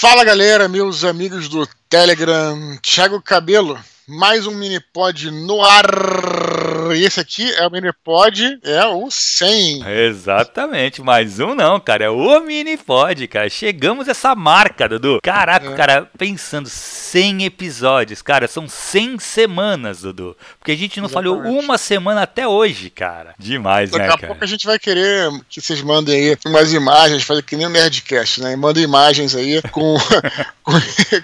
Fala galera, meus amigos do Telegram, Thiago Cabelo, mais um mini pod no ar. E esse aqui é o mini pod, é o 100. Exatamente, mais um não, cara, é o mini pod, cara. Chegamos a essa marca, Dudu. Caraca, é. cara, pensando 100 episódios, cara, são 100 semanas, Dudu. Porque a gente não Exatamente. falhou uma semana até hoje, cara. Demais, Daqui né, cara? Daqui a pouco a gente vai querer que vocês mandem aí umas imagens, fazer que nem o Nerdcast, né? Mandem imagens aí com, com,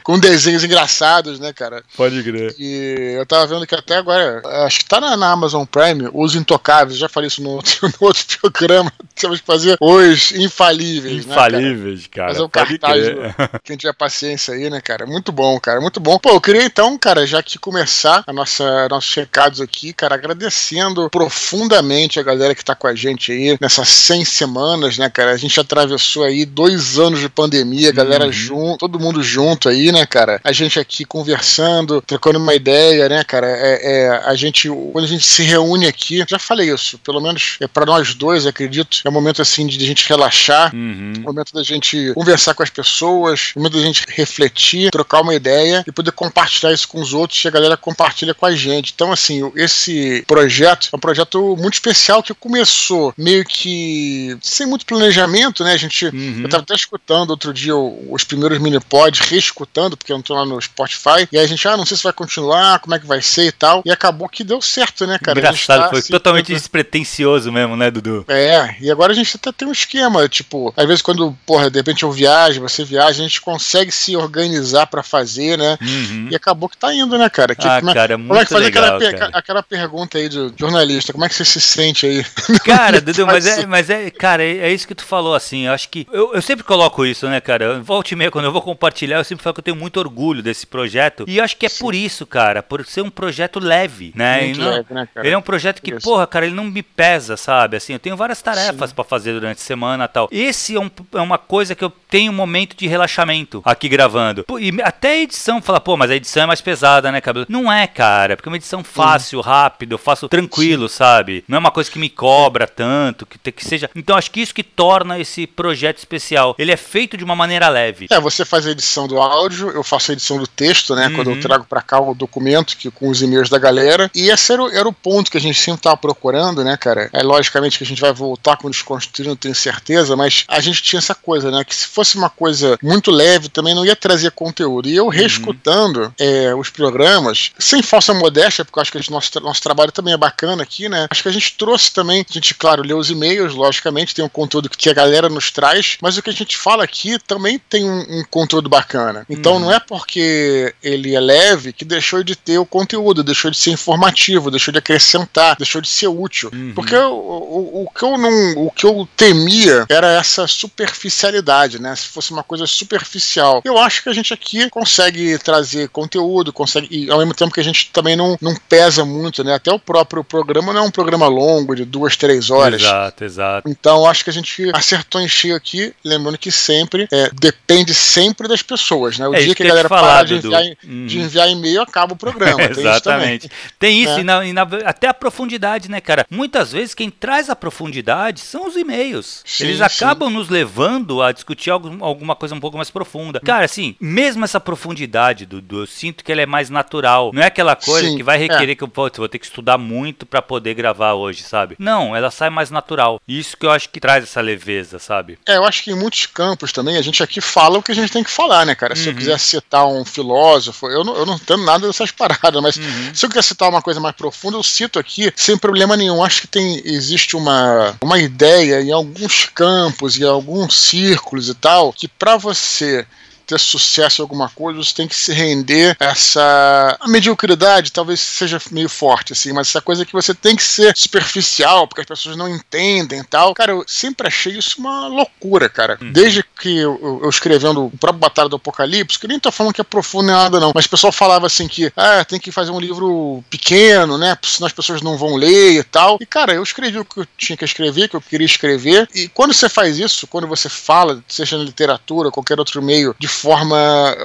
com, desenhos engraçados, né, cara? Pode crer. E eu tava vendo que até agora, acho que tá na, na Amazon Prime, Os Intocáveis, já falei isso no outro, no outro programa, temos que fazer Os Infalíveis. Infalíveis, né, cara? cara. Fazer um cartaz, do, quem tiver paciência aí, né, cara? Muito bom, cara, muito bom. Pô, eu queria então, cara, já que começar a nossa, nossos recados aqui, cara, agradecendo profundamente a galera que tá com a gente aí nessas 100 semanas, né, cara? A gente atravessou aí dois anos de pandemia, galera uhum. junto, todo mundo junto aí, né, cara? A gente aqui conversando, trocando uma ideia ideia, né, cara? É, é, a gente, quando a gente se reúne aqui, já falei isso, pelo menos é para nós dois, acredito, é um momento assim de a gente relaxar, uhum. momento da gente conversar com as pessoas, momento da gente refletir, trocar uma ideia e poder compartilhar isso com os outros e a galera compartilha com a gente. Então, assim, esse projeto é um projeto muito especial que começou meio que sem muito planejamento, né? A gente, uhum. eu tava até escutando outro dia os primeiros mini pods, reescutando, porque eu não tô lá no Spotify, e aí a gente, ah, não sei se vai continuar como é que vai ser e tal. E acabou que deu certo, né, cara? Engraçado, tá, foi assim, totalmente despretensioso mesmo, né, Dudu? É, e agora a gente até tem um esquema, tipo, às vezes quando, porra, de repente eu viajo, você viaja, a gente consegue se organizar para fazer, né? Uhum. E acabou que tá indo, né, cara? Que, ah, como é, cara, muito como é que faz legal, aquela, cara. aquela pergunta aí do jornalista, como é que você se sente aí? Cara, Dudu, mas é, mas é, cara, é, é, isso que tu falou, assim, eu acho que, eu, eu sempre coloco isso, né, cara? Volte e meia, quando eu vou compartilhar, eu sempre falo que eu tenho muito orgulho desse projeto, e eu acho que é Sim. por isso, cara, por ser um projeto leve, né? Muito não, leve, né ele é um projeto que, isso. porra, cara, ele não me pesa, sabe? Assim, eu tenho várias tarefas para fazer durante a semana tal. Esse é, um, é, uma coisa que eu tenho um momento de relaxamento aqui gravando. E até a edição fala, pô, mas a edição é mais pesada, né, cabelo? Não é, cara, porque é uma edição fácil, Sim. rápido, eu faço tranquilo, Sim. sabe? Não é uma coisa que me cobra tanto, que, que seja. Então acho que isso que torna esse projeto especial. Ele é feito de uma maneira leve. É, você faz a edição do áudio, eu faço a edição do texto, né? Uhum. Quando eu uhum. trago para cá o documento que com os e-mails da galera. E esse era era o ponto que a gente sempre estava procurando, né, cara? É logicamente que a gente vai voltar com desconstruindo, não tenho certeza, mas a gente tinha essa coisa, né? Que se fosse uma coisa muito leve, também não ia trazer conteúdo. E eu uhum. reescutando é, os programas, sem falsa modéstia, porque eu acho que nosso, nosso trabalho também é bacana aqui, né? Acho que a gente trouxe também, a gente, claro, lê os e-mails, logicamente, tem um conteúdo que a galera nos traz, mas o que a gente fala aqui também tem um, um conteúdo bacana. Então uhum. não é porque ele é leve que deixou de ter o conteúdo, deixou de ser informativo, deixou de acrescentar, deixou de ser útil. Uhum. Porque o, o, o, que eu não, o que eu temia era essa superficialidade, né? Se fosse uma coisa superficial. Eu acho que a gente aqui consegue trazer conteúdo, consegue e ao mesmo tempo que a gente também não, não pesa muito, né? Até o próprio programa não é um programa longo de duas, três horas. Exato, exato. Então acho que a gente acertou em cheio aqui, lembrando que sempre é, depende sempre das pessoas, né? O é dia que a galera para de enviar, uhum. de enviar e-mail acaba o programa. Exatamente. Tem isso, é. e, na, e na, até a profundidade, né, cara? Muitas vezes quem traz a profundidade são os e-mails. Sim, Eles acabam sim. nos levando a discutir algum, alguma coisa um pouco mais profunda. Cara, assim, mesmo essa profundidade, do, do eu sinto que ela é mais natural. Não é aquela coisa sim, que vai requerer é. que eu putz, vou ter que estudar muito para poder gravar hoje, sabe? Não, ela sai mais natural. Isso que eu acho que traz essa leveza, sabe? É, eu acho que em muitos campos também a gente aqui fala o que a gente tem que falar, né, cara? Se uhum. eu quiser citar um filósofo, eu não, eu não entendo nada dessas paradas, mas uhum. se eu quiser citar uma coisa mais profunda, eu cito aqui sem problema nenhum. Acho que tem existe uma, uma ideia em alguns campos, em alguns círculos e tal, que para você ter sucesso em alguma coisa, você tem que se render a essa. A mediocridade talvez seja meio forte, assim, mas essa coisa que você tem que ser superficial, porque as pessoas não entendem e tal. Cara, eu sempre achei isso uma loucura, cara. Uhum. Desde que eu, eu, escrevendo o próprio Batalha do Apocalipse, que nem tô falando que é profundo nem nada, não, mas o pessoal falava assim que, ah, tem que fazer um livro pequeno, né, senão as pessoas não vão ler e tal. E, cara, eu escrevi o que eu tinha que escrever, que eu queria escrever, e quando você faz isso, quando você fala, seja na literatura, qualquer outro meio, de forma.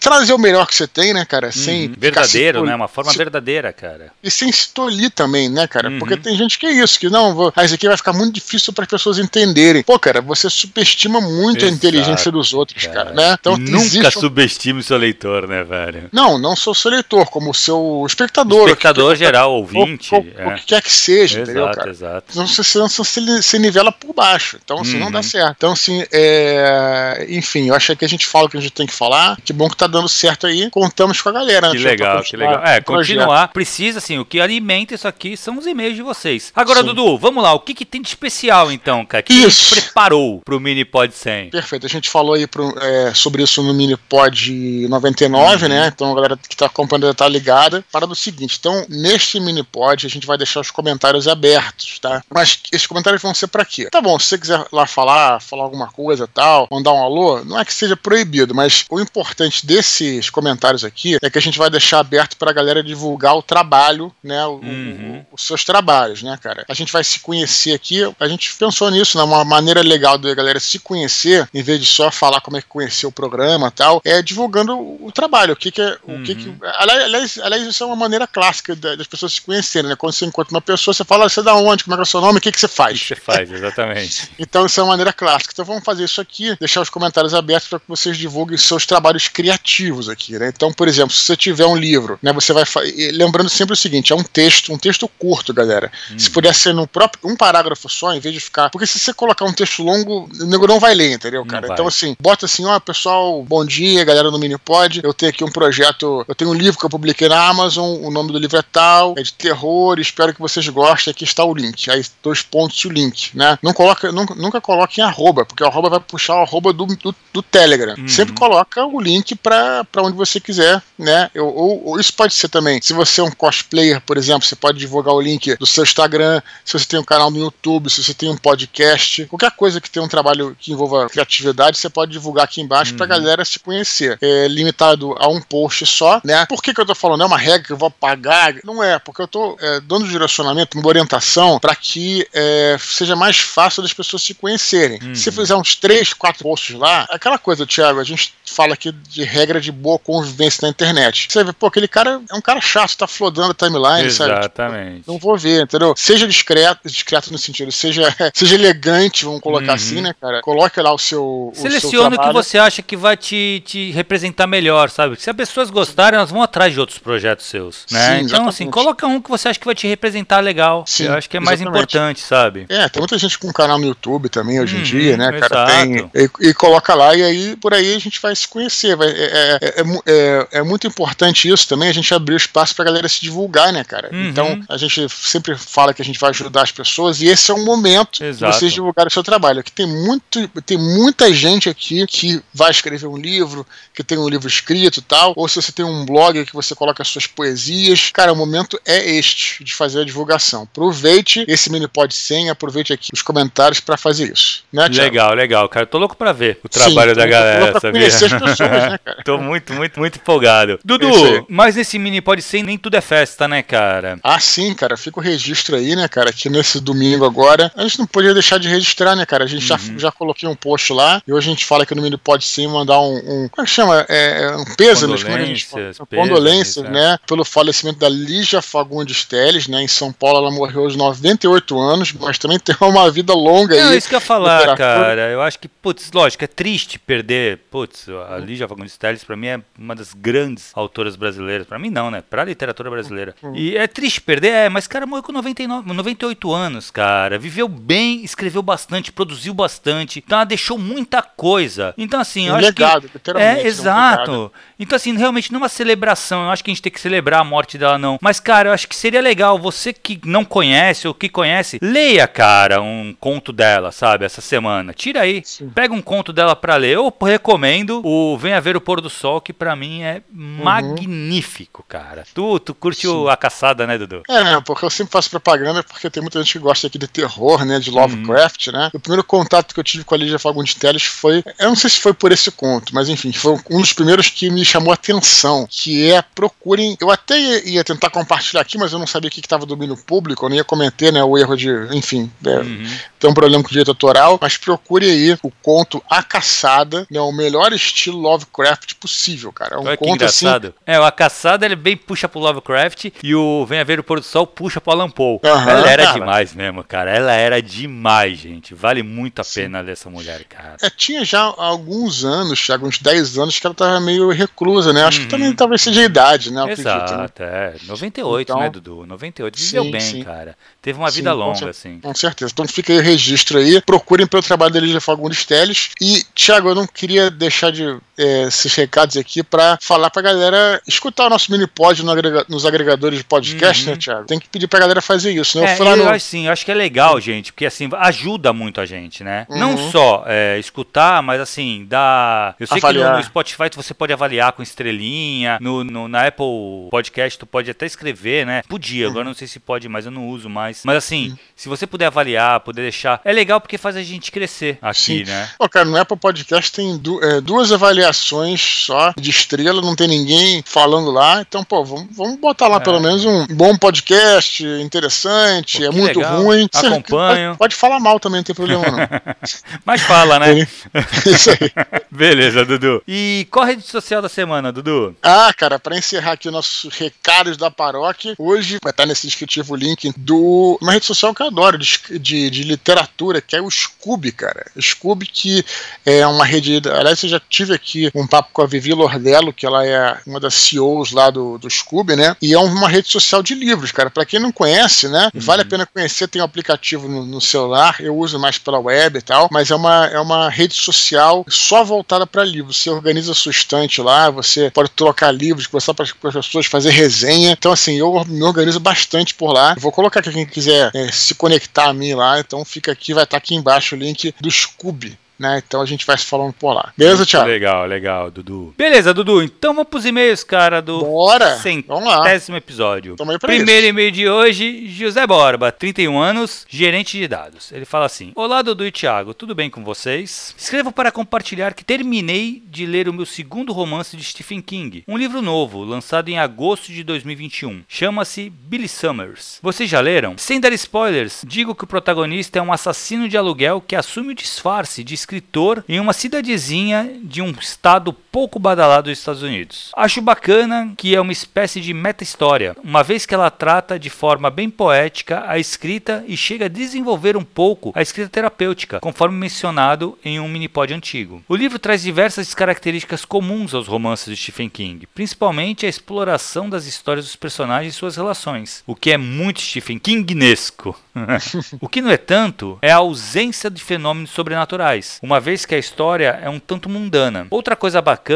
trazer o melhor que você tem, né, cara? Sem. Hum, verdadeiro, né? Uma forma se, verdadeira, cara. E sem se tolir também, né, cara? Uhum. Porque tem gente que é isso, que não, vou, ah, isso aqui vai ficar muito difícil para as pessoas entenderem. Pô, cara, você subestima muito Exato, a inteligência dos outros, cara, cara né? Então, Nunca subestime o seu leitor, né, velho? Não, não sou seu leitor, como o seu espectador. Espectador que, geral, ouvinte. O, é. o, que quer que seja, exato, entendeu, cara? Exato. Então você, você, você se nivela por baixo. Então, assim, uhum. não dá uhum. certo. Então, assim, é... enfim, eu acho que a gente fala o que a gente tem que falar. Que bom que tá dando certo aí. Contamos com a galera. Que né, legal, que legal. É, continuar. Precisa, assim, o que alimenta isso aqui são os e-mails de vocês. Agora, Sim. Dudu, vamos lá. O que, que tem de especial, então, cara? Que isso. a gente preparou pro Minipod 100? Perfeito. A gente falou aí pro, é, sobre isso no Minipod 99, uhum. né? Então, a galera que tá acompanhando tá ligada. Para do seguinte. Então, neste Minipod, a gente vai deixar os comentários abertos, tá? Mas esses comentários vão ser para quê? Tá bom, se você quiser lá falar, falar alguma coisa tal, mandar um alô, não é que seja proibido, mas o importante desses comentários aqui é que a gente vai deixar aberto para a galera divulgar o trabalho, né? O, uhum. o, os seus trabalhos, né, cara? A gente vai se conhecer aqui, a gente pensou nisso, né? Uma maneira legal da galera se conhecer, em vez de só falar como é que conheceu o programa tal, é divulgando o, trabalho, o que, que é. Uhum. O que que, uhum. aliás, aliás, isso é uma maneira clássica das pessoas se conhecerem, né? Quando você encontra uma pessoa, você fala, ah, você é da onde, como é que é o seu nome, o que, que você faz? O que você faz, exatamente. então, isso é uma maneira clássica. Então, vamos fazer isso aqui, deixar os comentários abertos para que vocês divulguem seus trabalhos criativos aqui, né? Então, por exemplo, se você tiver um livro, né? Você vai. Lembrando sempre o seguinte: é um texto, um texto curto, galera. Uhum. Se puder ser no próprio. um parágrafo só, em vez de ficar. Porque se você colocar um texto longo, o nego não vai ler, entendeu, cara? Então, assim, bota assim, ó, pessoal, bom dia, galera do Minipod. Eu tenho aqui um projeto, eu tenho um livro que eu publiquei na Amazon, o nome do livro é tal, é de terror, espero que vocês gostem, aqui está o link. Aí, dois pontos e o link, né? Não coloca, nunca, nunca coloque em arroba, porque o arroba vai puxar o arroba do, do, do Telegram. Uhum. Sempre coloca o link para onde você quiser, né? Eu, ou, ou, isso pode ser também, se você é um cosplayer, por exemplo, você pode divulgar o link do seu Instagram, se você tem um canal no YouTube, se você tem um podcast, qualquer coisa que tenha um trabalho que envolva criatividade, você pode divulgar aqui embaixo uhum. pra galera se conhecer. É limitado a um post só, né? Por que, que eu tô falando? É uma regra que eu vou pagar? Não é, porque eu tô é, dando direcionamento, uma orientação para que é, seja mais fácil das pessoas se conhecerem. Uhum. Se fizer uns três, quatro posts lá, aquela coisa, Thiago, a gente fala aqui de regra de boa convivência na internet. Você vê, pô, aquele cara é um cara chato, tá flodando a timeline, Exatamente. sabe? Exatamente. Tipo, não vou ver, entendeu? Seja discreto, discreto no sentido, seja, seja elegante, vamos colocar uhum. assim, né, cara? Coloque lá o seu. Selecione o, o que você acha que vai te, te representar melhor, sabe? Se as pessoas gostarem, elas vão atrás de outros projetos seus, né? Sim, então, assim, coloca um que você acha que vai te representar legal. Sim, eu acho que é mais importante, sabe? É, tem muita gente com canal no YouTube também hoje em uhum, dia, né, cara? Tem, e, e, coloca lá e aí por aí a gente vai se conhecer. Vai, é, é, é, é, é muito importante isso também, a gente abrir espaço pra galera se divulgar, né, cara? Uhum. Então, a gente sempre fala que a gente vai ajudar as pessoas e esse é um momento Exato. de vocês divulgarem o seu trabalho. Aqui tem, muito, tem muita gente aqui que vai escrever um livro, que tem um livro escrito e tal, ou se você tem um blog que você coloca as suas poesias. Cara, o momento é este de fazer a divulgação. Aproveite esse mini pod 100, aproveite aqui os comentários para fazer isso. Né, legal, legal, cara. Tô louco para ver o trabalho Sim, da galera, sabia? Conhecer as pessoas, né, cara? Tô muito, muito, muito empolgado. Dudu, mas nesse mini pod 100 nem tudo é festa, né, cara? Ah, sim, cara. Fica o registro aí, né, cara? Aqui nesse domingo agora. A gente não podia deixar de registrar, né, cara? A gente uhum. já, já coloquei um post lá e hoje a gente fala que no mini pod 100 mandar um, um. Como é que chama? É, é um peso, né? Condolências, condolências é. né? Pelo falecimento da Lígia Fagundes Teles, né? Em São Paulo, ela morreu aos 98 anos, mas também tem uma vida longa. É isso que eu ia falar, cara. Eu acho que, putz, lógico, é triste perder. Putz, a Lígia Fagundes Teles, pra mim, é uma das grandes autoras brasileiras. Pra mim, não, né? Pra literatura brasileira. Uhum. E é triste perder, é, mas, cara, morreu com 99, 98 anos, cara. Viveu bem, escreveu bastante, produziu bastante. Então, ela deixou muita coisa. Então, assim, eu um acho legado, que. É, exato. Um então, assim, realmente não é uma celebração. Eu acho que a gente tem que celebrar a morte dela, não. Mas, cara, eu acho que seria legal. Você que não conhece ou que conhece, leia, cara, um conto dela, sabe? Essa semana. Tira aí. Sim. Pega um conto dela pra ler. Eu recomendo o Venha Ver o Pôr do Sol, que pra mim é uhum. magnífico, cara. Tu, tu curte a caçada, né, Dudu? É, porque eu sempre faço propaganda porque tem muita gente que gosta aqui de terror, né? De Lovecraft, uhum. né? O primeiro contato que eu tive com a Lígia Fagundes Teles foi. Eu não sei se foi por esse conto, mas enfim, foi um dos primeiros que me chamou a atenção, que é procurem. Eu até ia, tentar compartilhar aqui, mas eu não sabia o que estava domínio público, eu nem ia comentar, né? O erro de, enfim, é, uhum. tem um problema com o direito autoral, mas procure aí o conto A Caçada, né? O meu melhor estilo Lovecraft possível, cara. É um Olha que conto assim. engraçado. É, a caçada ele bem puxa pro Lovecraft e o Vem a Ver o Pôr do Sol puxa pro Alan Poe. Aham, ela era cara. demais mesmo, cara. Ela era demais, gente. Vale muito a Sim. pena ler essa mulher, cara. É, tinha já alguns anos, Thiago, uns 10 anos, que ela tava meio reclusa, né? Acho Uhum. que também talvez seja a idade, né? Eu acredito, né? Exato, é. 98, Então- né, Dudu? 98. Viveu Sim, bem, sim. cara. Teve uma Sim, vida longa, cer- assim. Com certeza. Então fica aí o registro aí. Procurem pelo trabalho da Lígia Fagundes Teles. E, Thiago, eu não queria deixar de é, esses recados aqui pra falar pra galera escutar o nosso mini pod no agrega- nos agregadores de podcast, Uhum. né, Thiago? Tem que pedir pra galera fazer isso, né? É, eu lá eu no. acho sim, eu acho que é legal, gente, porque assim, ajuda muito a gente, né? Uhum. Não só é, escutar, mas assim, dá. Eu sei que Avaliar. no, no Spotify você pode avaliar com estrelinha, no, no- na Apple Podcast tu pode até escrever, né? Podia, agora não sei se pode, mas eu não uso mais. Mas assim, se você puder avaliar, poder deixar, é legal porque faz a gente crescer aqui, Sim. né? Pô, cara, no Apple Podcast tem du- é, duas avaliações só de estrela, não tem ninguém falando lá. Então, pô, vamos, vamos botar lá É. pelo menos um bom podcast, interessante, Pô, é muito legal. ruim. Acompanho. Pode, pode falar mal também, não tem problema não. Mas fala, né? Isso aí. Beleza, Dudu. E qual a rede social da semana, Dudu? Ah, cara, para encerrar aqui nossos recados da paróquia, hoje vai estar nesse descritivo o link do uma rede social que eu adoro, de, de, de literatura, que é o Scooby, cara. Scooby, que é uma rede. Aliás, eu já tive aqui um papo com a Vivi Lordello, que ela é uma das CEOs lá do, do Scooby, né? E é uma rede social de livros, cara. Para quem não conhece, né? Vale a pena conhecer, tem um aplicativo no, no celular, eu uso mais pela web e tal, mas é uma, é uma rede social só voltada para livros. Você organiza sua estante lá, você pode trocar livros, conversar para as pessoas, fazer resenha. Então, assim, eu me organizo bastante por lá. Vou colocar aqui quem quiser é, se conectar a mim lá, então fica aqui, vai estar aqui embaixo o link do Scooby. Né? Então a gente vai se falando por lá. Beleza, Thiago? Legal, legal, Dudu. Beleza, Dudu. Então vamos pros e-mails, cara, do Bora! Centésimo episódio. Primeiro isso. e-mail de hoje, José Borba, 31 anos, gerente de dados. Ele fala assim: Olá, Dudu e Thiago, tudo bem com vocês? Escrevo para compartilhar que terminei de ler o meu segundo romance de Stephen King, um livro novo, lançado em agosto de 2021. Chama-se Billy Summers. Vocês já leram? Sem dar spoilers, digo que o protagonista é um assassino de aluguel que assume o disfarce de escritor em uma cidadezinha de um estado pouco badalado dos Estados Unidos. Acho bacana que é uma espécie de meta-história, uma vez que ela trata de forma bem poética a escrita e chega a desenvolver um pouco a escrita terapêutica, conforme mencionado em um minipod antigo. O livro traz diversas características comuns aos romances de Stephen King, principalmente a exploração das histórias dos personagens e suas relações, o que é muito Stephen Kingesco. o que não é tanto é a ausência de fenômenos sobrenaturais, uma vez que a história é um tanto mundana. Outra coisa bacana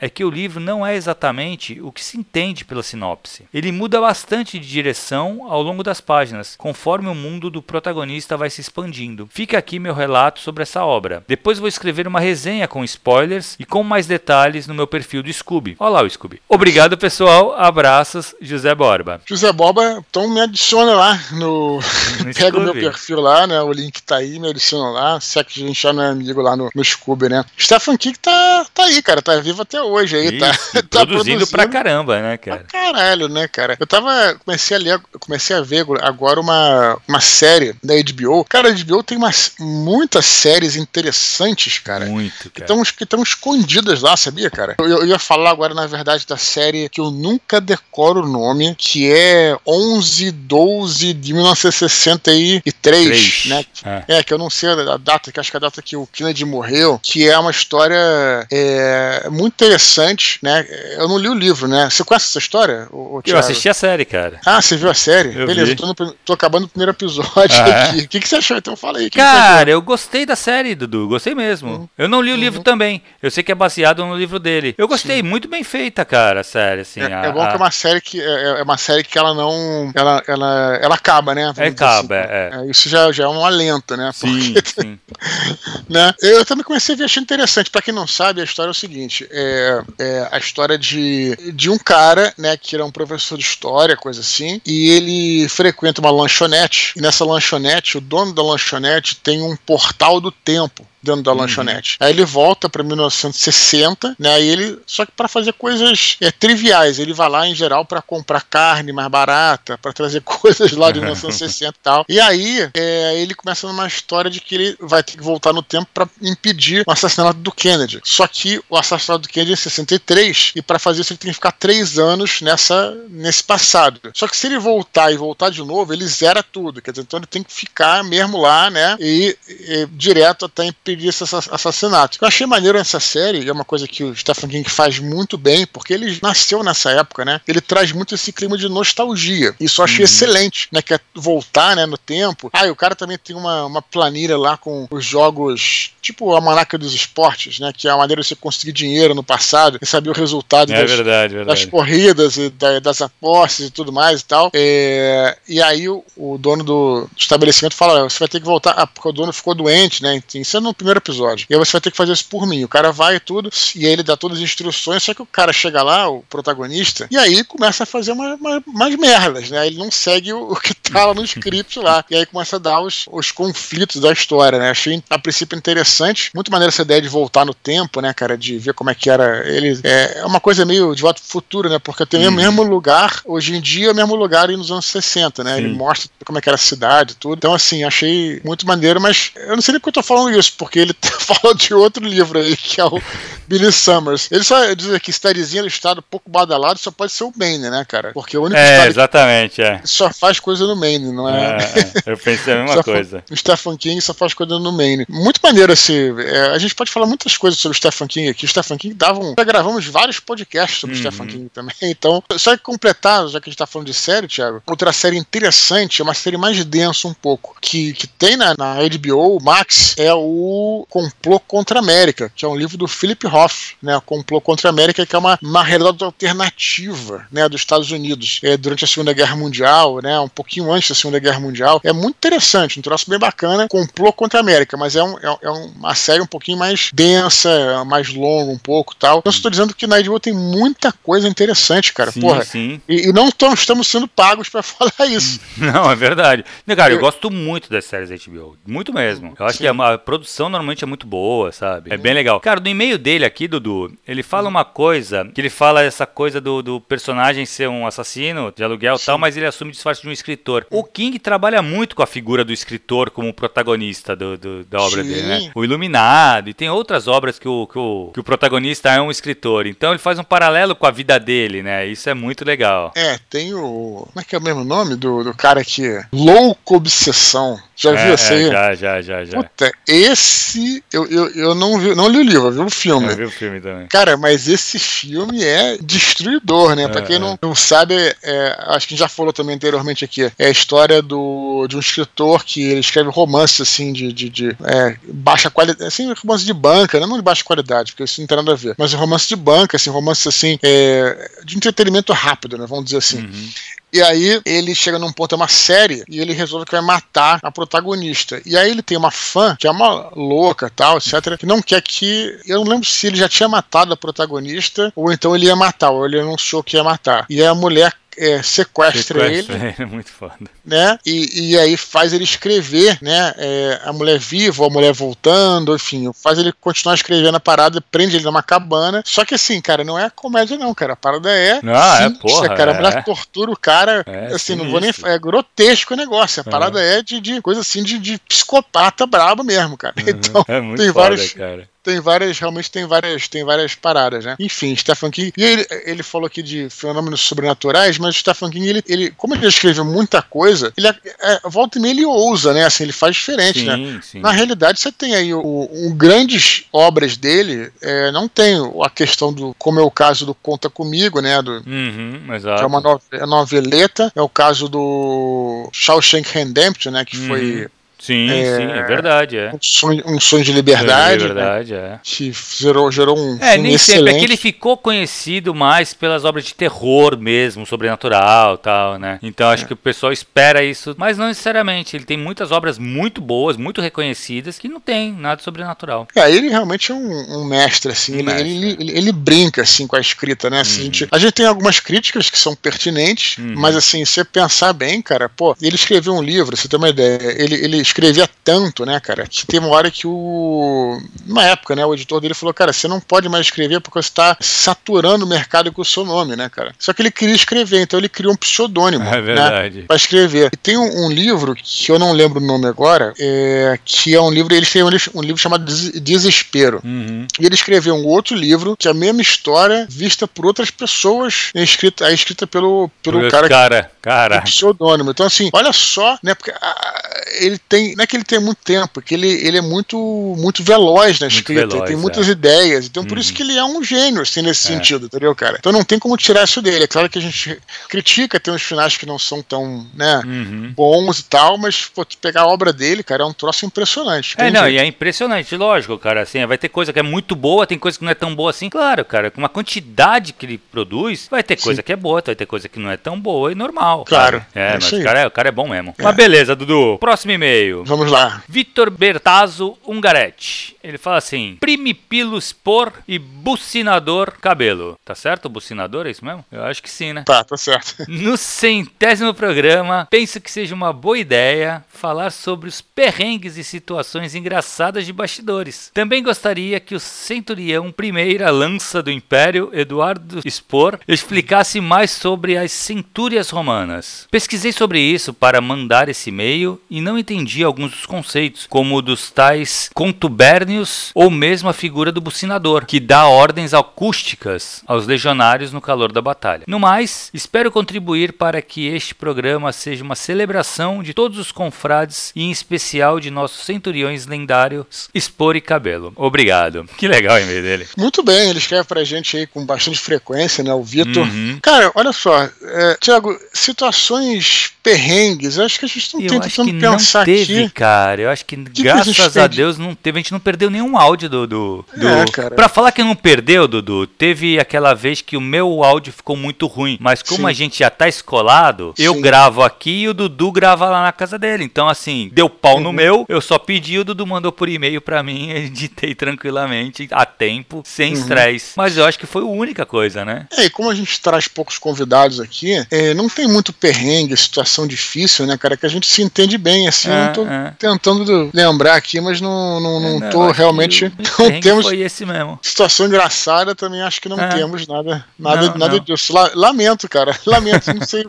é que o livro não é exatamente o que se entende pela sinopse. Ele muda bastante de direção ao longo das páginas, conforme o mundo do protagonista vai se expandindo. Fica aqui meu relato sobre essa obra. Depois vou escrever uma resenha com spoilers e com mais detalhes no meu perfil do Scooby. Olha lá o Scooby. Obrigado, pessoal. Abraços, José Borba. José Boba, então me adiciona lá no. No Pega o meu perfil lá, né? O link tá aí, me adiciona lá. Se é que a gente já não é amigo lá no, no Scooby, né? Stephen King tá, tá aí, cara. Tá vivo até hoje aí, tá, Isso, tá produzindo pra caramba, né, Pra cara? caralho, né, cara? Eu tava. Comecei a ler, comecei a ver agora uma, uma série da HBO. Cara, a HBO tem umas, muitas séries interessantes, cara. Muito, cara. estão que tão escondidas lá, sabia, cara? Eu, eu ia falar agora, na verdade, da série que eu nunca decoro o nome, que é 11 12 de 1963, Três. né? É. É, que eu não sei a data, que acho que é a data que o Kennedy morreu, que é uma história é, muito interessante, né? Eu não li o livro, né? Você conhece essa história, ô, ô, Eu assisti a série, cara. Ah, você viu a série? Eu Beleza, tô, no tô acabando o primeiro episódio Ah, é? aqui. O que, que você achou? Então fala aí. Cara, eu gostei da série, Dudu. Gostei mesmo. Eu não li o livro também. Eu sei que é baseado no livro dele. Eu gostei, muito bem feita, cara, a série, assim. É, a- é bom a- que é uma série que é, é uma série que ela não ela, ela, ela acaba, né? Vamos É, acaba, assim. é. É, Isso já, já é um alento, né? Sim, Porque, sim. né? Eu também comecei a ver achando interessante. Pra quem não sabe, a história é o seguinte: é, é a história de, de um cara, né, que era um professor de história, coisa assim, e ele frequenta uma lanchonete. E nessa lanchonete, o dono da lanchonete tem um portal do tempo. Dentro da uhum. lanchonete. Aí ele volta para 1960, né? Ele só que para fazer coisas é, triviais, ele vai lá em geral para comprar carne mais barata, para trazer coisas lá de 1960 e tal. E aí é, ele começa numa história de que ele vai ter que voltar no tempo para impedir o assassinato do Kennedy. Só que o assassinato do Kennedy é em 63 e para fazer isso ele tem que ficar três anos nessa nesse passado. Só que se ele voltar e voltar de novo, ele zera tudo. Quer dizer, então ele tem que ficar mesmo lá, né? E, e direto até impedir esse assassinato. Eu achei maneiro essa série, é uma coisa que o Stephen King faz muito bem, porque ele nasceu nessa época, né? Ele traz muito esse clima de nostalgia. Isso eu achei uhum. excelente, né? Que é voltar, né, no tempo. Ah, e o cara também tem uma, uma planilha lá com os jogos, tipo a Manaca dos Esportes, né? Que é a maneira de você conseguir dinheiro no passado e saber o resultado é das, verdade, verdade. das corridas e da, das apostas e tudo mais e tal. É, e aí o, o dono do estabelecimento fala: você vai ter que voltar. Ah, porque o dono ficou doente, né? Isso é no primeiro episódio. E aí você vai ter que fazer isso por mim. O cara vai e tudo, e aí ele dá todas as instruções, só que o cara chega lá, o protagonista, e aí começa a fazer uma, uma, umas merdas, né? Ele não segue o, o que tá lá no script lá. E aí começa a dar os, os conflitos da história, né? Achei a princípio interessante. Muito maneiro essa ideia de voltar no tempo, né, cara? De ver como é que era ele. É, é uma coisa meio de volta pro futuro, né? Porque tem o mesmo lugar, hoje em dia, o mesmo lugar nos anos 60, né? Sim. Ele mostra como é que era a cidade tudo. Então, assim, achei muito maneiro, mas eu não sei nem porque eu tô falando isso, porque ele fala de outro livro aí, que é o Billy Summers. Ele só diz aqui, cidadezinha do estado pouco badalado só pode ser o Maine, né, cara? Porque o único é, exatamente, é. só faz coisa no Maine, não é? é eu pensei a mesma coisa. O Stephen King só faz coisa no Maine. Muito maneiro assim. É, a gente pode falar muitas coisas sobre o Stephen King aqui. O Stephen King dava um. Já gravamos vários podcasts sobre uhum. o Stephen King também. Então, só que completar, já que a gente tá falando de série, Thiago, outra série interessante, é uma série mais densa um pouco, que, que tem na, na HBO, Max, é o Complô contra a América, que é um livro do Philip Hoff, né? Complô contra a América, que é uma, uma realidade alternativa, né, dos Estados Unidos é, durante a Segunda Guerra Mundial, né? Um pouquinho antes da Segunda Guerra Mundial. É muito interessante, um troço bem bacana, Complô contra a América, mas é, um, é, é uma série um pouquinho mais densa, mais longa um pouco tal. Então, estou dizendo que na HBO tem muita coisa interessante, cara. Sim, Porra. Sim. E, e não estamos sendo pagos para falar isso. Não, é verdade. Cara, eu, eu gosto muito das séries da HBO. Muito mesmo. Eu acho sim. que a, a, produção normalmente é muito boa, sabe? É bem legal. Cara, no e-mail dele aqui, Dudu, ele fala uma coisa, que ele fala essa coisa do, do personagem ser um assassino de aluguel e tal, mas ele assume o disfarce de um escritor. O King trabalha muito com a figura do escritor como protagonista do, do da obra sim. dele, né? O Iluminado, e tem outras obras que o, que, o, que o protagonista é um escritor. Então ele faz um paralelo com a vida dele, né? Isso é muito legal. É, tem o. Como é que é o mesmo nome do, do cara que. Louco Obsessão. Já é, viu essa aí? Já, já, já, já. Puta, esse. Eu, eu, eu não, vi, não li o livro, eu vi o filme. Eu vi o filme também. Cara, mas esse filme é destruidor, né? É, pra quem não, não sabe, é, acho que a gente já falou também anteriormente aqui. É a história do, de um escritor que ele escreve romances assim de, de, de é, baixa qualidade. Assim, romance de banca, né? não de baixa qualidade, porque isso não tem nada a ver. Mas romance de banca, assim, romance assim, é, de entretenimento rápido, né? Vamos dizer assim. Uhum. E aí ele chega num ponto, é uma série, e ele resolve que vai matar a protagonista. E aí ele tem uma fã, que é uma louca tal, etc., que não quer que. Eu não lembro se ele já tinha matado a protagonista, ou então ele ia matar, ou ele anunciou que ia matar. E aí a mulher é, sequestra, sequestra ele. É muito foda. Né? E, e aí faz ele escrever, né? É, a mulher viva, a mulher voltando, enfim, faz ele continuar escrevendo a parada, prende ele numa cabana. Só que assim, cara, não é comédia, não, cara. A parada é. Ah, é porra. Cara, é. a mulher tortura o cara. É, assim, não vou nem. É grotesco o negócio. A é. parada é, de, de coisa assim de, de psicopata brabo mesmo, cara. Uhum. Então, é muito tem foda, vários. Cara tem várias, realmente tem várias, tem várias paradas, né? Enfim, Stephen King, e ele, ele falou aqui de fenômenos sobrenaturais, mas o Stephen King, ele, ele como ele escreve muita coisa, ele é, volta e meia ele ousa, né? Assim, ele faz diferente, né? sim, né? Sim. Na realidade, você tem aí o, o grandes obras dele, é, não tem a questão do, como é o caso do Conta Comigo, né? Do, uhum, que é uma é noveleta, é o caso do Shawshank Redemption, né? Que uhum. foi Sim, é, sim, é verdade, é. Um sonho, um sonho de liberdade. de liberdade, né? é. Que gerou, gerou um. É, nem excelente. sempre. É que ele ficou conhecido mais pelas obras de terror mesmo, sobrenatural tal, né? Então acho é. que o pessoal espera isso, mas não necessariamente. Ele tem muitas obras muito boas, muito reconhecidas, que não tem nada sobrenatural. É, ele realmente é um, um mestre, assim. Um ele, mestre. Ele, ele, ele, brinca, assim, com a escrita, né? Assim, uhum. a, gente, a, gente, tem algumas críticas que são pertinentes, uhum. mas, assim, se você pensar bem, cara, pô, ele escreveu um livro, você tem uma ideia, ele, ele escrevia tanto, né, cara, que teve uma hora que o. Uma época, né, o editor dele falou, cara, você não pode mais escrever porque você está saturando o mercado com o seu nome, né, cara? Só que ele queria escrever, então ele criou um pseudônimo. É verdade. Né, pra escrever. E tem um, um, livro que eu não lembro o nome agora, é, que é um livro, ele escreveu um, livro chamado Desespero. Uhum. E ele escreveu um outro livro que é a mesma história vista por outras pessoas, é escrita, é escrita pelo, pelo cara. Cara, cara. Pseudônimo. Então, assim, olha só, né? Porque a, ele tem. Não é que ele tem muito tempo, é que ele, ele é muito, muito veloz na escrita, veloz, tem muitas é. ideias. Então, por isso uhum. que ele é um gênio, assim, nesse é. sentido, entendeu, cara? Então não tem como tirar isso dele. É claro que a gente critica, tem uns finais que não são tão, né, uhum. bons e tal, mas, pô, pegar a obra dele, cara, é um troço impressionante. É, não, jeito. e é impressionante, lógico, cara. Assim, vai ter coisa que é muito boa, tem coisa que não é tão boa assim. Claro, cara, com uma quantidade que ele produz, vai ter coisa Sim. que é boa, vai ter coisa que não é tão boa e normal. Claro. É, é mas o cara, é, o cara é bom mesmo. É. Mas beleza, Dudu. Próximo e-mail. Vamos lá. Vitor Bertazzo Ungaretti. Ele fala assim: primipilus por e bucinador cabelo. Tá certo? Bucinador, é isso mesmo? Eu acho que sim, né? Tá, tá certo. No centésimo programa, penso que seja uma boa ideia falar sobre os perrengues e situações engraçadas de bastidores. Também gostaria que o centurião primeira lança do Império, Eduardo Spor, explicasse mais sobre as centúrias romanas. Pesquisei sobre isso para mandar esse e-mail e não entendi alguns dos conceitos, como o dos tais contubérnios ou mesmo a figura do bucinador, que dá ordens acústicas aos legionários no calor da batalha. No mais, espero contribuir para que este programa seja uma celebração de todos os confrades e em especial de nossos centuriões lendários Expor e Cabelo. Obrigado. Que legal o e-mail dele. Muito bem, ele escreve pra gente aí com bastante frequência, né? O Vitor. Uhum. Cara, olha só, é, Tiago, situações perrengues, acho que a gente não eu tem tentando pensar não teve, aqui. cara. Eu acho que, que graças que a, a Deus não teve, a gente não perdeu nenhum áudio do, do, do... É, cara. Pra falar que não perdeu, Dudu, teve aquela vez que o meu áudio ficou muito ruim, mas como Sim. a gente já tá escolado, Sim. eu gravo aqui e o Dudu grava lá na casa dele. Então, assim, deu pau uhum. no meu, eu só pedi, o Dudu mandou por e-mail pra mim, editei tranquilamente, a tempo, sem uhum. estresse. Mas eu acho que foi a única coisa, né? É, e como a gente traz poucos convidados aqui, é, não tem muito perrengue, situação difícil, né, cara, que a gente se entende bem, assim, é, tô é. tentando lembrar aqui, mas não, não, não, não tô realmente, não temos foi esse mesmo. situação engraçada, também acho que não é. temos nada, nada, não, nada não. disso. Lamento, cara, lamento, não sei,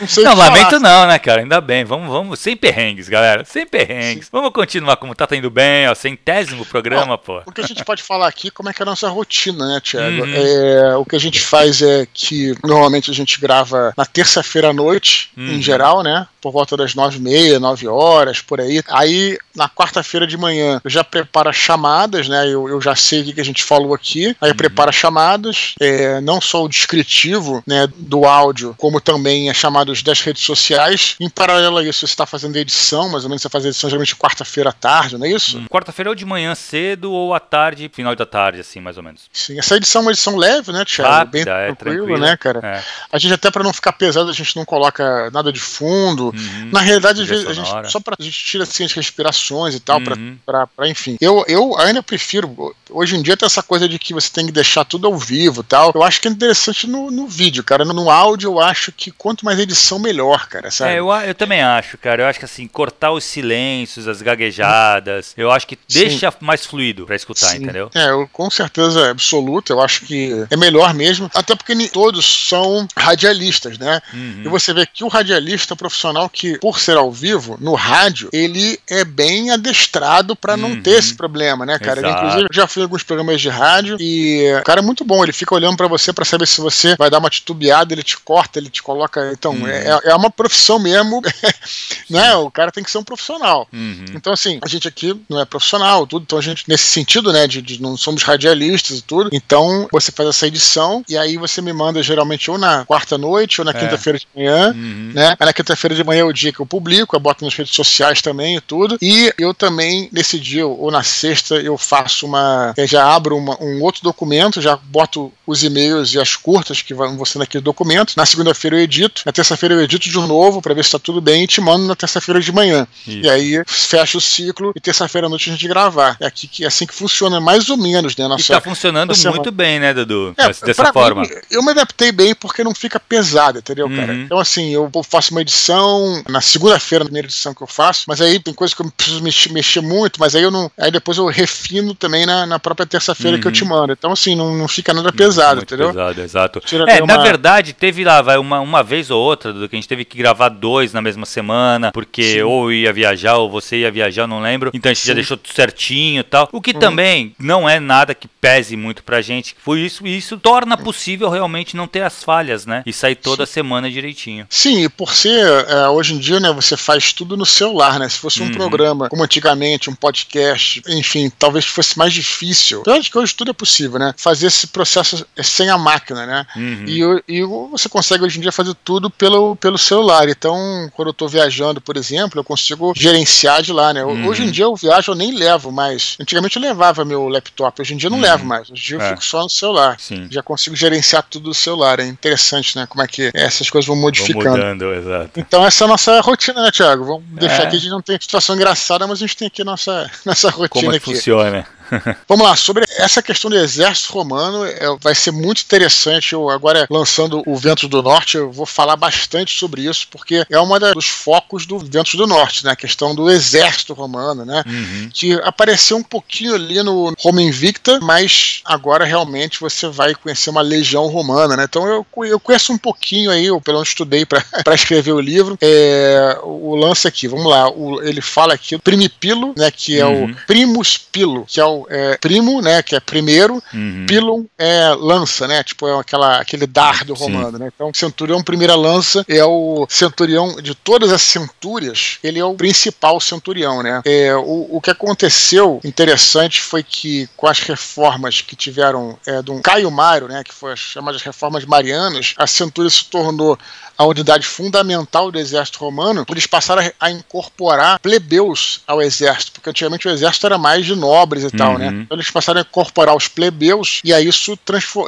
não sei Não, lamento não, né, cara, ainda bem, vamos, vamos, sem perrengues, galera, sem perrengues, Sim. vamos continuar como tá indo bem, ó, centésimo programa, ó, pô. O que a gente pode falar aqui, como é que é a nossa rotina, né, Thiago? Uhum. É, o que a gente faz é que, normalmente a gente grava na terça-feira à noite, uhum. em geral, né, por volta das nove e meia, nove horas, por aí. Aí, na quarta-feira de manhã, eu já preparo as chamadas, né? Eu, eu já sei o que a gente falou aqui. Aí uhum. preparo as chamadas, é, não só o descritivo né, do áudio, como também as chamadas das redes sociais. Em paralelo a isso, você está fazendo edição, mais ou menos você faz edição geralmente quarta-feira à tarde, não é isso? Hum. Quarta-feira ou de manhã cedo ou à tarde, final da tarde, assim, mais ou menos. Sim, essa edição é uma edição leve, né, Thiago? Bem é, tranquilo, né, cara? É. A gente até para não ficar pesado, a gente não coloca nada de fundo. Uhum. Na realidade, às vezes, a gente, só pra a gente tira assim, as respirações e tal, uhum. pra, pra, enfim. Eu, eu ainda prefiro. Hoje em dia tem essa coisa de que você tem que deixar tudo ao vivo e tal. Eu acho que é interessante no, no vídeo, cara. No, no áudio, eu acho que quanto mais edição, melhor, cara. Sabe? É, eu, eu também acho, cara. Eu acho que assim, cortar os silêncios, as gaguejadas, eu acho que deixa Sim. mais fluido pra escutar, Sim. entendeu? É, eu, com certeza absoluta, eu acho que é melhor mesmo. Até porque nem todos são radialistas, né? Uhum. E você vê que o radialista profissional que por ser ao vivo, no rádio, ele é bem adestrado para não ter esse uhum. problema, né, cara? Inclusive, eu já fui em alguns programas de rádio e o cara é muito bom, ele fica olhando para você para saber se você vai dar uma titubeada, ele te corta, ele te coloca. Então, uhum. é, é uma profissão mesmo, né? O cara tem que ser um profissional. Uhum. Então, assim, a gente aqui não é profissional, tudo, então a gente, nesse sentido, né, de, de não somos radialistas e tudo, então você faz essa edição e aí você me manda geralmente ou na quarta noite ou na é. quinta-feira de manhã, uhum. né? Aí na quinta-feira de manhã é o dia que eu publico, eu boto nas redes sociais também e tudo. E eu também, dia, ou na sexta, eu faço uma. Eu já abro uma, um outro documento, já boto os e-mails e as curtas que vão ser naquele documento. Na segunda-feira eu edito. Na terça-feira eu edito de novo para ver se tá tudo bem e te mando na terça-feira de manhã. Isso. E aí fecha o ciclo e terça-feira à noite a gente gravar. É aqui que é assim que funciona mais ou menos, né? Nossa, e tá funcionando muito bem, né, Dudu? É, dessa forma. Mim, eu me adaptei bem porque não fica pesado, entendeu, uhum. cara? Então, assim, eu faço uma edição na segunda-feira, na primeira edição que eu faço, mas aí tem coisa que eu preciso mexer, mexer muito, mas aí eu não. Aí depois eu refino também na, na própria terça-feira uhum. que eu te uhum. mando. Então, assim, não, não fica nada pesado, muito entendeu? Pesado, exato. Tira é, uma... na verdade, teve lá, vai, uma, uma vez ou outra, Dudu, que a gente teve que gravar dois na mesma semana, porque Sim. ou ia viajar ou você ia viajar, não lembro. Então a gente Sim. já deixou tudo certinho e tal. O que uhum. também não é nada que pese muito pra gente. Foi isso, e isso torna possível realmente não ter as falhas, né? E sair toda Sim. semana direitinho. Sim, e por ser, é, hoje em dia, né, você faz tudo no celular, né? Se fosse um uhum. programa, como antigamente, um podcast, enfim, talvez fosse mais difícil. Eu acho que hoje tudo é possível, né? Fazer esse processo sem a máquina, né? Uhum. E, e você consegue hoje em dia fazer tudo pelo, pelo celular. Então, quando eu tô viajando, por exemplo, eu consigo gerenciar de lá, né? Uhum. Hoje em dia eu viajo, eu nem levo mais. Antigamente eu levava meu laptop, hoje em dia eu não uhum. levo mais. Hoje em dia eu é. fico só no celular. Sim. Já consigo gerenciar tudo do celular. É interessante, né? Como é que essas coisas vão modificando. Vão mudando, exato. Então essa é a nossa rotina, né, Thiago? Vamos deixar é. aqui, a gente não tem situação engraçada, mas a gente tem aqui nossa, nossa rotina Como é que aqui. funciona. Vamos lá, sobre essa questão do exército romano, é, vai ser muito interessante. Eu agora lançando o Ventos do Norte, eu vou falar bastante sobre isso, porque é uma dos focos do Ventos do Norte, né? A questão do exército romano, né? Uhum. Que apareceu um pouquinho ali no Roma Invicta, mas agora realmente você vai conhecer uma legião romana, né? Então eu, eu conheço um pouquinho aí, eu pelo menos estudei para escrever o livro. É, o lance aqui, vamos lá, o, ele fala aqui Primipilo, né? Que é uhum. o Primus Pilo, que é o é, primo, né, que é primeiro, uhum. pilum é lança, né, tipo é aquela, aquele dardo romano, né, então centurião primeira lança é o centurião de todas as centúrias, ele é o principal centurião, né, é, o, o que aconteceu interessante foi que com as reformas que tiveram é, do Caio Mário, né, que foi as chamadas reformas marianas, a centúria se tornou a unidade fundamental do exército romano, eles passaram a, incorporar plebeus ao exército, porque antigamente o exército era mais de nobres e tal, né? uhum. Então eles passaram a incorporar os plebeus e aí isso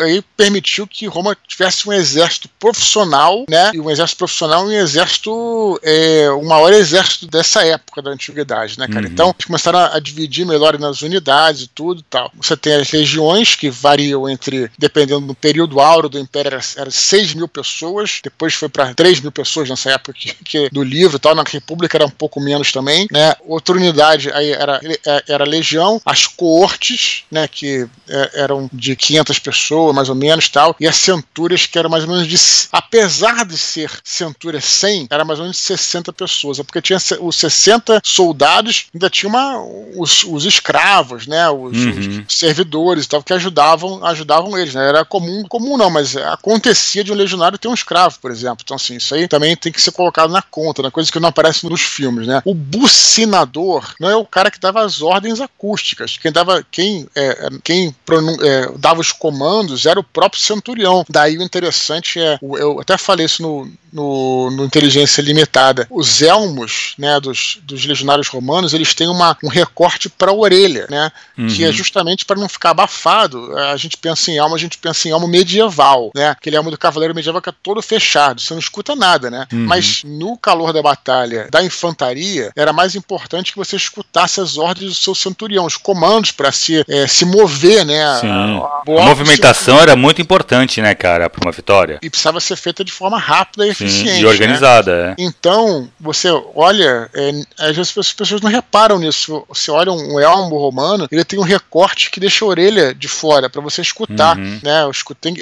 aí permitiu que Roma tivesse um exército profissional, né? E um exército profissional e um exército, é, o maior exército dessa época da antiguidade, né, cara? Uhum. Então eles começaram a, dividir melhor nas unidades e tudo e tal. Você tem as legiões que variam entre, dependendo do período áureo do Império, era, era 6 mil pessoas, depois foi para 3 mil pessoas nessa época que, que, do livro e tal, na República era um pouco menos também, né? Outra unidade aí era, era legião, as coortes, né, que é, eram de 500 pessoas, mais ou menos, tal, e as centúrias que eram mais ou menos de, apesar de ser centúria 100, era mais ou menos de 60 pessoas, é porque tinha os 60 soldados, ainda tinha uma, os, os escravos, né, os, uhum. os, servidores e tal, que ajudavam, ajudavam eles, né, era comum, comum não, mas acontecia de um legionário ter um escravo, por exemplo, então, assim, isso aí também tem que ser colocado na conta, né? Coisa que não aparece nos filmes, né? O bucinador não é o cara que dava as ordens acústicas. Quem dava, quem, é, é quem é, dava os comandos era o próprio centurião. Daí o interessante é, eu até falei isso no, no, no Inteligência Limitada. Os elmos, né, dos, dos legionários romanos, eles têm uma, um recorte para a orelha, né? Uhum. Que é uhum. justamente para não ficar abafado. A gente pensa em elmo, a gente pensa em elmo medieval, né? Aquele elmo do cavaleiro medieval que é todo fechado. Você não escuta nada, né? Uhum. Mas no calor da batalha da infantaria, era mais importante que você escutasse as ordens do seu centurião, os comandos para se, é, se mover, né? A, a, a movimentação era muito importante, né, cara, para uma vitória. E precisava ser feita de forma rápida e Sim, eficiente. E organizada, né? é. Então, você olha, é, às vezes as pessoas não reparam nisso. Você olha um elmo romano, ele tem um recorte que deixa a orelha de fora para você escutar, uhum. né?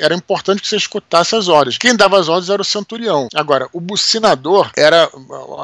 Era importante que você escutasse as ordens. Quem dava as ordens era o centurião Agora, o bucinador era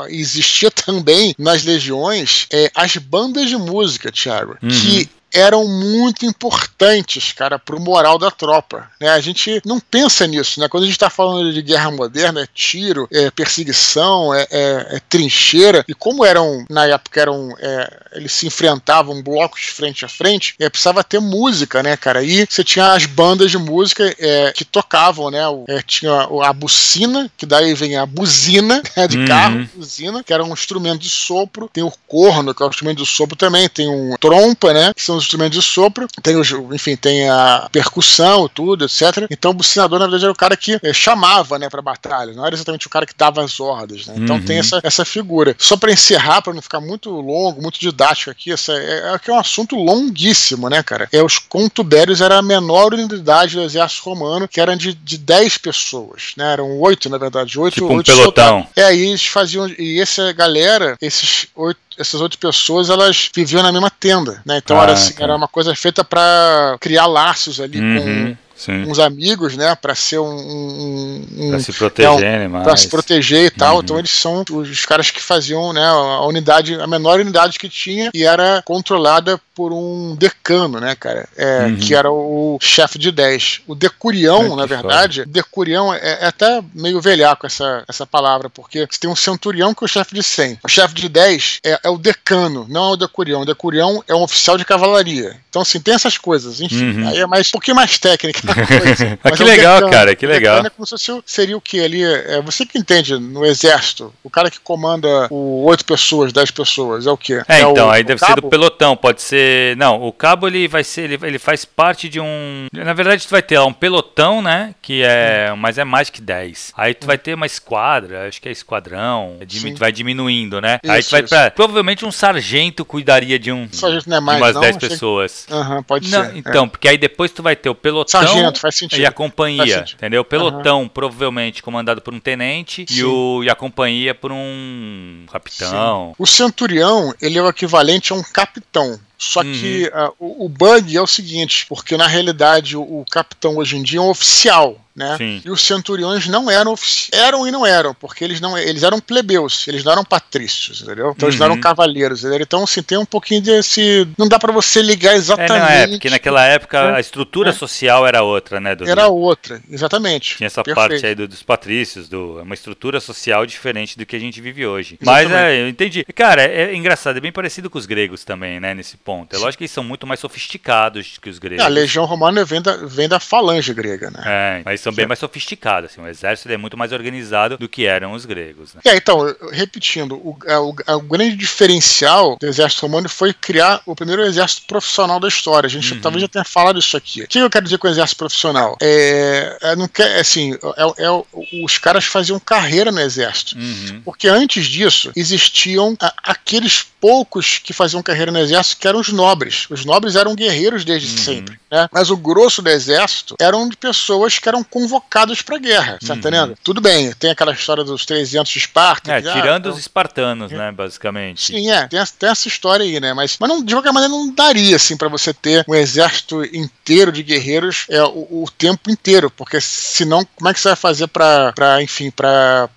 existia também nas legiões é, as bandas de música, Thiago, uhum. que eram muito importantes, cara, para o moral da tropa. Né? A gente não pensa nisso, né? Quando a gente está falando de guerra moderna, é tiro, é perseguição, é, é, é trincheira. E como eram, na época, eram. É, eles se enfrentavam blocos frente a frente, é, precisava ter música, né, cara? E você tinha as bandas de música é, que tocavam, né? É, tinha a bucina, que daí vem a buzina né, de uhum. carro, buzina, que era um instrumento de sopro. Tem o corno, que é um instrumento de sopro também. Tem um trompa, né? Que são os instrumentos de sopro, tem os, enfim, tem a percussão, tudo, etc. Então o bucinador, na verdade, era o cara que é, chamava, né, pra batalha, não era exatamente o cara que dava as ordens, né? Então uhum. tem essa, essa figura. Só para encerrar, para não ficar muito longo, muito didático aqui, essa, é, é, é um assunto longuíssimo, né, cara? É, os contubérios era a menor unidade do exército romano, que eram de, de 10 pessoas, né? Eram oito, na verdade, oito, tipo um oito pelotão. É, aí eles faziam, e essa galera, esses oito essas outras pessoas elas viviam na mesma tenda, né? Então ah, era, assim, era uma coisa feita para criar laços ali uhum. com Sim. uns amigos, né? Para ser um. um, um para se proteger, é, um, Para se proteger e tal. Uhum. Então eles são os caras que faziam, né? A unidade, a menor unidade que tinha e era controlada por um decano, né, cara? É, uhum. Que era o chefe de 10. O decurião, é, na verdade, foda. decurião é, é, até meio velhaco essa, essa palavra, porque você tem um centurião que é o chefe de 100. O chefe de 10 é, é, o decano, não é o decurião. O decurião é um oficial de cavalaria. Então, assim, tem essas coisas, enfim. Uhum. Aí é mais, um pouquinho mais técnica coisa. ah, que é legal, decano. cara, que legal. É como se seria o que ali? É, você que entende no exército, o cara que comanda o 8 pessoas, 10 pessoas, é o quê? É, então, o, aí deve cabo? ser do pelotão, pode ser não, o cabo ele vai ser. Ele, ele faz parte de um. Na verdade, tu vai ter lá um pelotão, né? Que é. Mas é mais que 10. Aí tu vai ter uma esquadra, acho que é esquadrão. É vai diminuindo, né? Isso, Aí tu vai pra. Provavelmente um sargento cuidaria de um. Sargento não é mais, de umas 10 pessoas. Uhum, pode não, ser. Então, é. porque aí depois tu vai ter o pelotão Sargento, faz sentido. e a companhia. Entendeu? O pelotão, uhum. provavelmente, comandado por um tenente e, o, e a companhia por um capitão. Sim. O centurião, ele é o equivalente a um capitão. Só uhum. que uh, o, o, bug é o seguinte, porque na realidade o, o, capitão hoje em dia é um oficial né? Sim. E os centuriões não eram eram e não eram, porque eles não eles eram plebeus, eles não eram patrícios, entendeu? Então uhum. eles não eram uhum. cavaleiros, entendeu? Então assim tem um pouquinho desse não dá para você ligar exatamente. É, não é, porque naquela época é, a estrutura é. social era outra, né? Do, era outra, exatamente. Tinha essa Perfeito. parte aí do, dos patrícios, do uma estrutura social diferente do que a gente vive hoje. Exatamente. Mas é, eu entendi. Cara, é, é, engraçado, é bem parecido com os gregos também, né? Nesse ponto. É lógico que eles são muito mais sofisticados que os gregos. a legião romana vem da, vem da falange grega, né? É, mas são bem mais sofisticados. Assim, o exército é muito mais organizado do que eram os gregos. Né? É, então, repetindo, o, é, o, é, o, grande diferencial do exército romano foi criar o primeiro exército profissional da história. A gente uhum. talvez já tenha falado isso aqui. O que eu quero dizer com o exército profissional? É, é não quer, assim, é, é, os caras faziam carreira no exército. Uhum. Porque antes disso existiam aqueles poucos que faziam carreira no exército que eram os nobres. Os nobres eram guerreiros desde uhum. sempre, né? Mas o grosso do exército eram de pessoas que eram convocadas para guerra, tá uhum. entendendo? Tudo bem, tem aquela história dos 300 de Esparta. É, que, tirando ah, os espartanos, né, basicamente. Sim, é, tem, tem, essa história aí, né? Mas, mas não, de qualquer maneira não daria, assim, para você ter um exército inteiro de guerreiros é, o, o, tempo inteiro, porque senão, como é que você vai fazer para, enfim, para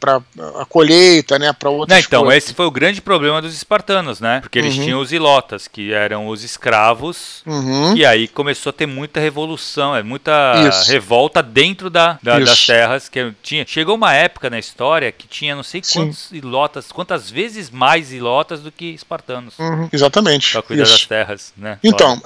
a colheita, né, para outras não, Então, coisas. esse foi o grande problema dos espartanos né? Porque eles uhum. tinham os ilotas, que eram os escravos, uhum. e aí começou a ter muita revolução, é muita Isso. revolta dentro da, da das terras que tinha. Chegou uma época na história que tinha não sei quantos Sim. ilotas, quantas vezes mais ilotas do que espartanos. Uhum. Exatamente. Para cuidar Isso. das terras, né? Então,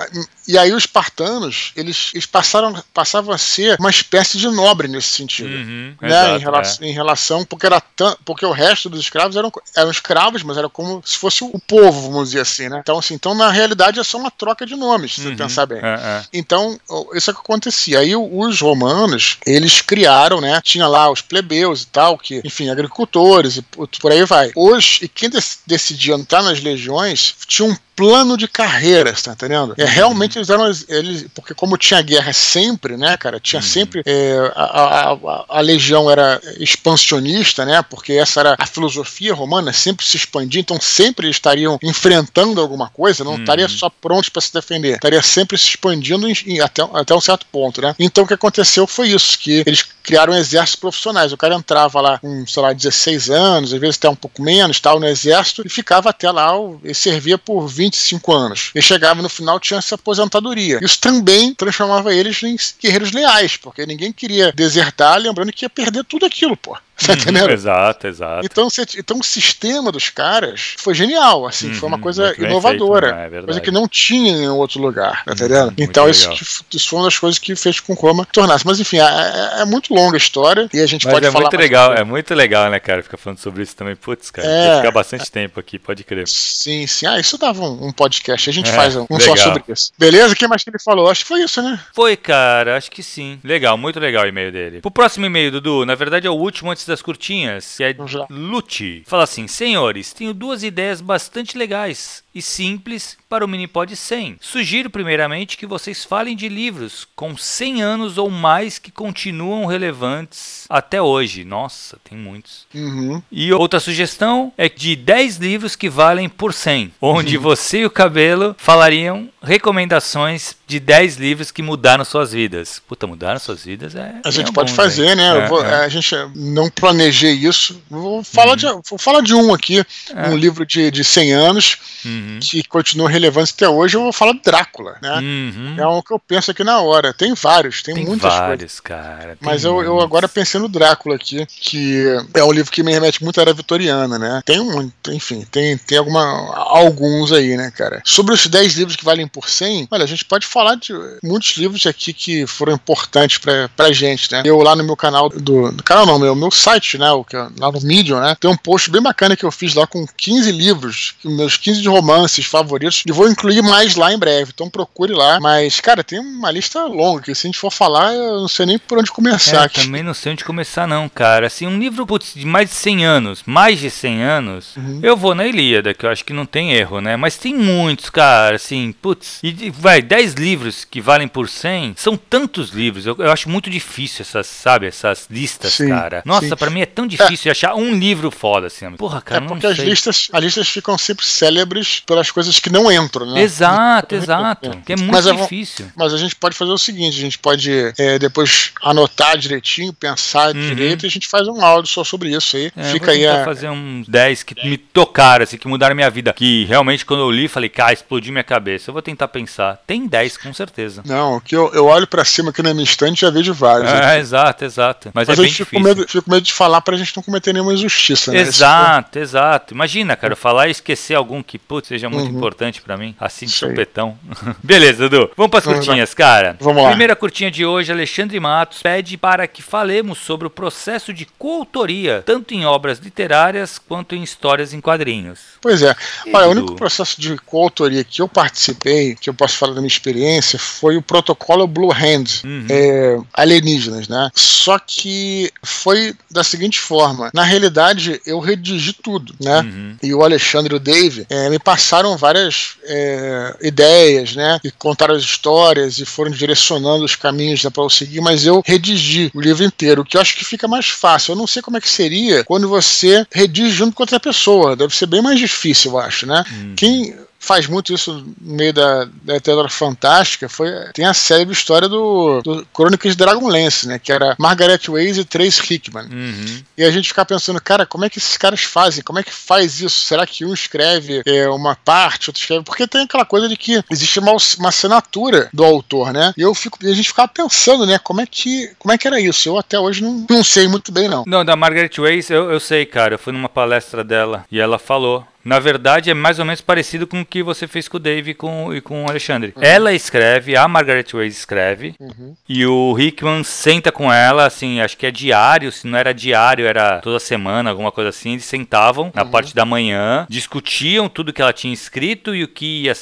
e aí os espartanos, eles, eles passaram, passavam a ser uma espécie de nobre nesse sentido, uhum. né? Exato, em, relação, é. em relação, porque era tão, porque o resto dos escravos eram, eram escravos, mas era como se fosse o povo povo, vamos dizer assim, né? Então, assim, então na realidade é só uma troca de nomes, se uhum. você pensar bem. É, é. Então, isso é que acontecia. Aí os romanos, eles criaram, né? Tinha lá os plebeus e tal, que, enfim, agricultores e por aí vai. Hoje, e quem decidia entrar nas legiões, tinha um plano de carreira, tá entendendo? É, realmente eles eram. Eles, porque como tinha guerra sempre, né, cara? Tinha uhum. sempre. É, a, a, a, legião era expansionista, né? Porque essa era a filosofia romana, sempre se expandia, então sempre eles estariam enfrentando alguma coisa, não uhum. Estaria só prontos para se defender, estaria sempre se expandindo em, em, até, até um certo ponto, né? Então o que aconteceu foi isso, que eles criaram exércitos profissionais. O cara entrava lá com, sei lá, 16 anos, às vezes até um pouco menos, tal, no exército, e ficava até lá, e servia por 25 anos. E chegava no final, tinha essa aposentadoria. Isso também transformava eles em guerreiros leais, porque ninguém queria desertar, lembrando que ia perder tudo aquilo, pô. Tá entendendo? Exato, exato. Então, então o sistema dos caras foi genial, assim, uhum, foi uma uhum, coisa inovadora. Feito, né? é coisa que não tinha em outro lugar, tá entendendo? Uhum, então, isso, isso, foi uma das coisas que fez com que Roma tornasse. Mas enfim, é, é, é, muito longa a história e a gente Mas pode é falar. Muito legal, é muito legal, né, cara? Ficar falando sobre isso também. Putz, cara, é, ficar bastante tempo aqui, pode crer. Sim, sim. Ah, isso dava um, um podcast. A gente é, faz um, um só sobre isso. Beleza? O que mais que ele falou? Acho que foi isso, né? Foi, cara, acho que sim. Legal, muito legal o e-mail dele. Pro próximo e-mail, Dudu, na verdade é o último antes das curtinhas, que é Lute. Fala assim: Senhores, tenho duas ideias bastante legais e simples para o Minipod 100. Sugiro primeiramente que vocês falem de livros com 100 anos ou mais que continuam relevantes até hoje. Nossa, tem muitos. Uhum. E outra sugestão é de 10 livros que valem por 100, onde uhum. você e o cabelo falariam recomendações de 10 livros que mudaram suas vidas. Puta, mudaram suas vidas é. A gente é pode bom, fazer, né? É, vou, é. A gente não planejei isso. Vou falar, uhum. de, vou falar de um aqui, é. um livro de, de 100 anos. Uhum. Que continua relevante até hoje, eu vou falar Drácula, né? Uhum. É um que eu penso aqui na hora. Tem vários, tem, tem muitas vários, coisas. cara. Mas eu, eu, agora pensei no Drácula aqui, que é um livro que me remete muito à era vitoriana, né? Tem um, enfim, tem, tem alguma, alguns aí, né, cara? Sobre os 10 livros que valem por 100, olha, a gente pode falar de muitos livros aqui que foram importantes pra, pra gente, né? Eu lá no meu canal do, do canal não, meu, meu site, né, o é, lá no Medium, né, tem um post bem bacana que eu fiz lá com 15 livros, meus 15 de romance romances favoritos e vou incluir mais lá em breve. Então procure lá. Mas, cara, tem uma lista longa que se a gente for falar, eu não sei nem por onde começar. É, também não sei onde começar, não, cara. Assim, um livro putz, de mais de 100 anos, mais de 100 anos, uhum. eu vou na Ilíada, que eu acho que não tem erro, né? Mas tem muitos, cara, assim, putz. E vai, 10 livros que valem por 100, são tantos livros. Eu, eu acho muito difícil essas, sabe, essas listas, sim, cara. Nossa, para mim é tão difícil é. achar um livro foda, assim. Porra, cara, é porque as listas, as listas ficam sempre célebres pela pelas coisas que não entram, né? Exato, exato. Que é muito mas difícil. A, mas a gente pode fazer o seguinte: a gente pode é, depois anotar direitinho, pensar uhum. direito e a gente faz um áudio só sobre isso aí. É, Fica aí a. fazer uns 10 que me tocaram, assim, que mudaram minha vida. Que realmente quando eu li, falei, cara, explodiu minha cabeça. Eu vou tentar pensar. Tem 10, com certeza. Não, que eu, eu olho para cima aqui na minha estante e já vejo vários. É, exato, exato. Mas, mas é bem fico difícil. Com medo, fico com medo de falar pra gente não cometer nenhuma injustiça, né? Exato, exato. Imagina, cara, eu falar e esquecer algum que, putz, seja muito uhum. importante para mim, assim de supetão. Beleza, Dudu. Vamos para as curtinhas, cara. Vamos lá. Primeira curtinha de hoje, Alexandre Matos pede para que falemos sobre o processo de coautoria, tanto em obras literárias quanto em histórias em quadrinhos. Pois é. Olha, o único processo de coautoria que eu participei, que eu posso falar da minha experiência, foi o protocolo Blue Hand, uhum. é, alienígenas, né? Só que foi da seguinte forma: na realidade, eu redigi tudo, né? Uhum. E o Alexandre e o Dave é, me passaram várias é, ideias, né? E contaram as histórias e foram direcionando os caminhos para eu seguir, mas eu redigi o livro inteiro, o que eu acho que fica mais fácil. Eu não sei como é que seria quando você redige junto com outra pessoa. Deve ser bem mais difícil, eu acho, né? Hum. Quem faz muito isso no meio da, da literatura fantástica foi tem a célebre história do, do Crônicas de Dragonlance, né, que era Margaret Weiss e Trace Hickman. Uhum. E a gente fica pensando, cara, como é que esses caras fazem? Como é que faz isso? Será que um escreve é, uma parte, outro escreve? Porque tem aquela coisa de que existe uma, uma assinatura do autor, né? E eu fico, e a gente ficava pensando, né, como é que como é que era isso? Eu até hoje não, não sei muito bem não. Não, da Margaret Weiss eu, eu sei, cara. Eu fui numa palestra dela e ela falou na verdade, é mais ou menos parecido com o que você fez com o Dave e com, e com o Alexandre. Uhum. Ela escreve, a Margaret Weiss escreve, uhum. e o Hickman senta com ela, assim, acho que é diário, se não era diário, era toda semana, alguma coisa assim. Eles sentavam na uhum. parte da manhã, discutiam tudo que ela tinha escrito e o que ia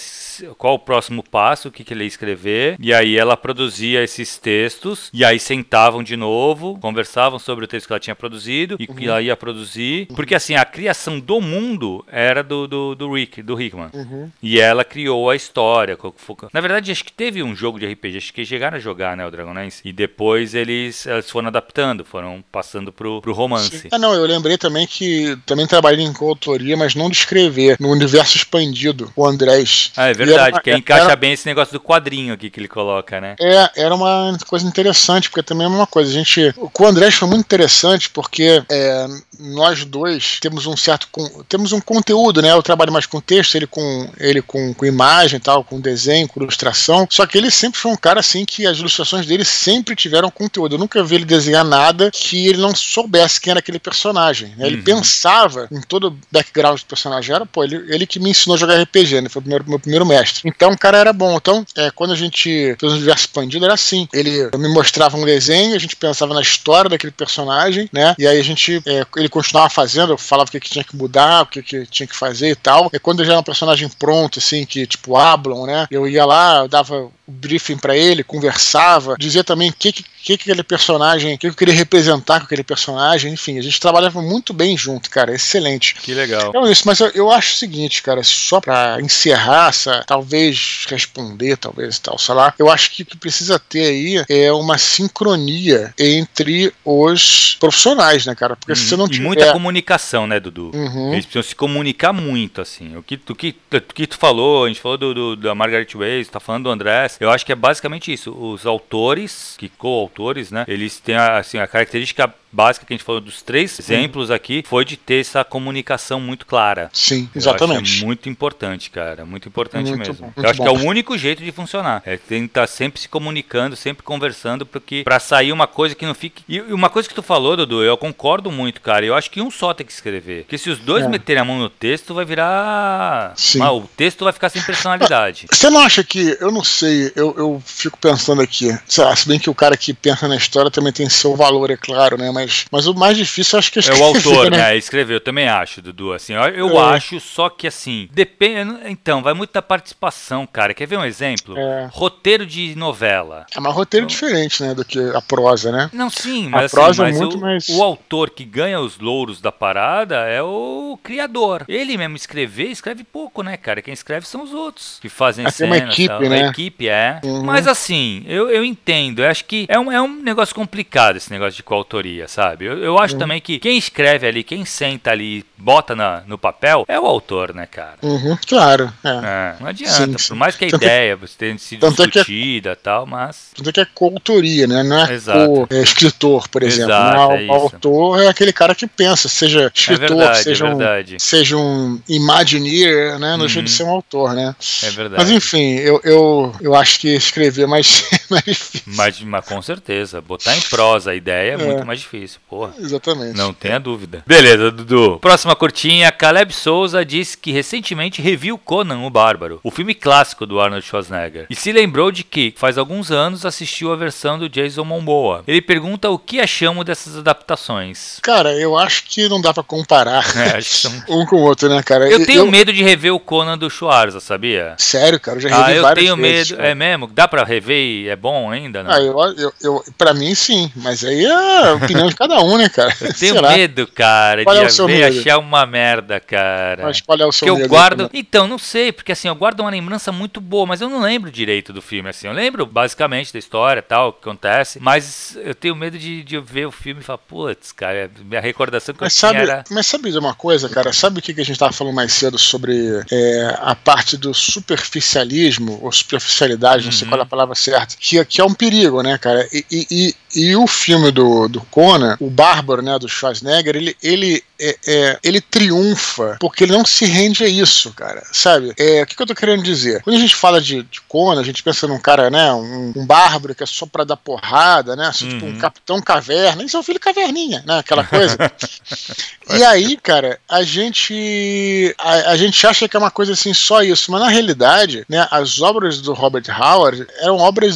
qual o próximo passo, o que, que ele ia escrever. E aí ela produzia esses textos, e aí sentavam de novo, conversavam sobre o texto que ela tinha produzido e uhum. que ela ia produzir. Porque assim, a criação do mundo era do, do, do Rick, do Hickman. Uhum. E ela criou a história. Na verdade, acho que teve um jogo de RPG, acho que chegaram a jogar, né, o Dragonlance. E depois eles, eles foram adaptando, foram passando pro, pro romance. Ah, não, eu lembrei também que também trabalhei em coautoria, mas não de escrever, no universo expandido, o Andrés. Ah, é verdade verdade, uma, que encaixa era, bem esse negócio do quadrinho aqui que ele coloca, né? É, era uma coisa interessante, porque também é uma coisa. A gente. Com o Andrés foi muito interessante, porque é, nós dois temos um certo. Temos um conteúdo conteúdo, né? Eu trabalho mais com texto, ele com ele com, com imagem tal, com desenho, com ilustração. Só que ele sempre foi um cara assim que as ilustrações dele sempre tiveram conteúdo. Eu nunca vi ele desenhar nada que ele não soubesse quem era aquele personagem. Né? Ele uhum. pensava em todo o background do personagem. Era, pô, ele, ele que me ensinou a jogar RPG, né? Foi o primeiro, meu primeiro mestre. Então o cara era bom. Então, é, quando a gente fez um universo expandido, era assim. Ele me mostrava um desenho, a gente pensava na história daquele personagem, né? E aí a gente, é, ele continuava fazendo, eu falava o que, que tinha que mudar, o que, que tinha que fazer e tal. E quando já era um personagem pronto, assim, que tipo Ablon, né? Eu ia lá, dava o briefing para ele, conversava, dizia também o que, que que, que aquele personagem, o que eu queria representar com aquele personagem, enfim, a gente trabalhava muito bem junto, cara, excelente. Que legal. Então, isso, mas eu, eu acho o seguinte, cara, só para encerrar essa, talvez responder, talvez tal, sei lá, eu acho que o que precisa ter aí é uma sincronia entre os profissionais, né, cara? Porque uhum. se você não tiver... E muita comunicação, né, Dudu? Uhum. Eles precisam se comunicar muito, assim. O que, o que, o que tu falou, a gente falou do, do da Margaret Weiss, tá falando do Andrés, eu acho que é basicamente isso. Os autores, que co-autores, né? Eles têm assim, a característica básica que a gente falou dos três Sim. exemplos aqui foi de ter essa comunicação muito clara. Sim, exatamente. é muito importante, cara. Muito importante muito mesmo. Bom, eu acho bom. que é o único jeito de funcionar. É tem que estar tá sempre se comunicando, sempre conversando, porque para sair uma coisa que não fique. E uma coisa que tu falou, Dudu, eu concordo muito, cara. Eu acho que um só tem que escrever. Porque se os dois é. meterem a mão no texto, vai virar. Sim. o texto vai ficar sem personalidade. Você não acha que. Eu não sei, eu, eu fico pensando aqui. Se bem que o cara que pensa na história também tem seu valor, é claro, né? Mas, mas o mais difícil acho que é escrever. É o autor, né? né? Escrever, eu também acho, Dudu. Assim, eu, eu é. acho, só que assim, depende. Então, vai muito da participação, cara. Quer ver um exemplo? É. Roteiro de novela. É, mas roteiro então, diferente, né? Do que a prosa, né? Não, sim, mas, a prosa assim, mas é muito o, mais... o autor que ganha os louros da parada é o criador. Ele mesmo escrever, escreve pouco, né, cara? Quem escreve são os outros que fazem Aqui cenas. É uma equipe, tal. né? A equipe, é. Uhum. Mas assim, eu, eu entendo. Eu acho que é um, é um negócio complicado esse negócio de coautoria, sabe? Eu, eu acho também que quem escreve ali, quem senta ali, bota na, no papel, é o autor, né, cara? Uhum, claro. É. É, não adianta. Sim, sim. Por mais que a tanto ideia que, tenha sido discutida e é, tal, mas. Tanto é que é coautoria, né? Não é, Exato. é escritor, por exemplo. Exato, é o autor é aquele cara que pensa, seja escritor, verdade, seja, um, seja um imagineer, né? No uhum. jeito de ser um autor, né? É verdade. Mas enfim, eu, eu, eu acho que escrever é mais, mais difícil. Mas, mas com certeza. Botar em prosa a ideia é, é, muito mais difícil, porra. Exatamente. Não tenha dúvida. Beleza, Dudu. Próxima curtinha. Caleb Souza disse que recentemente reviu Conan o Bárbaro, o filme clássico do Arnold Schwarzenegger, e se lembrou de que, faz alguns anos, assistiu a versão do Jason Momoa. Ele pergunta o que achamos dessas adaptações. Cara, eu acho que não dá para comparar é, são... um com o outro, né, cara? Eu tenho eu... medo de rever o Conan do Schwarza, sabia? Sério, cara, eu já revi ah, eu tenho vezes, medo. Cara. É mesmo? Dá para rever e é bom ainda? Ah, eu, eu, eu, pra mim sim, mas aí é a opinião de cada um, né, cara? Eu tenho Será? medo, cara, qual de é o medo? achar uma merda, cara. Mas qual é o seu que eu guardo. Então, não sei, porque assim, eu guardo uma lembrança muito boa, mas eu não lembro direito do filme, assim. Eu lembro basicamente da história tal, o que acontece, mas eu tenho medo de, de ver o filme e falar, putz, cara, minha recordação que mas eu sabe, tinha era. Mas sabe de uma coisa, cara? Sabe o que a gente tava falando mais cedo sobre é, a parte do superficialismo, ou superficialidade, não sei uhum. qual é a palavra certa, que, que é um perigo, né, cara? E, e, e o filme do, do Conan, o Bárbaro, né, do Schwarzenegger, ele, ele, é, é, ele triunfa porque ele não se rende a isso, cara, sabe? É, o que, que eu tô querendo dizer? Quando a gente fala de, de Conan, a gente pensa num cara, né, um, um bárbaro que é só pra dar porrada, né, assim, uhum. tipo um uhum. capitão caverna, isso é um filho caverninha, né, aquela coisa. e aí, cara, a gente, a, a gente acha que é uma coisa assim, só isso, mas na realidade, né, as obras do Robert Howard eram obras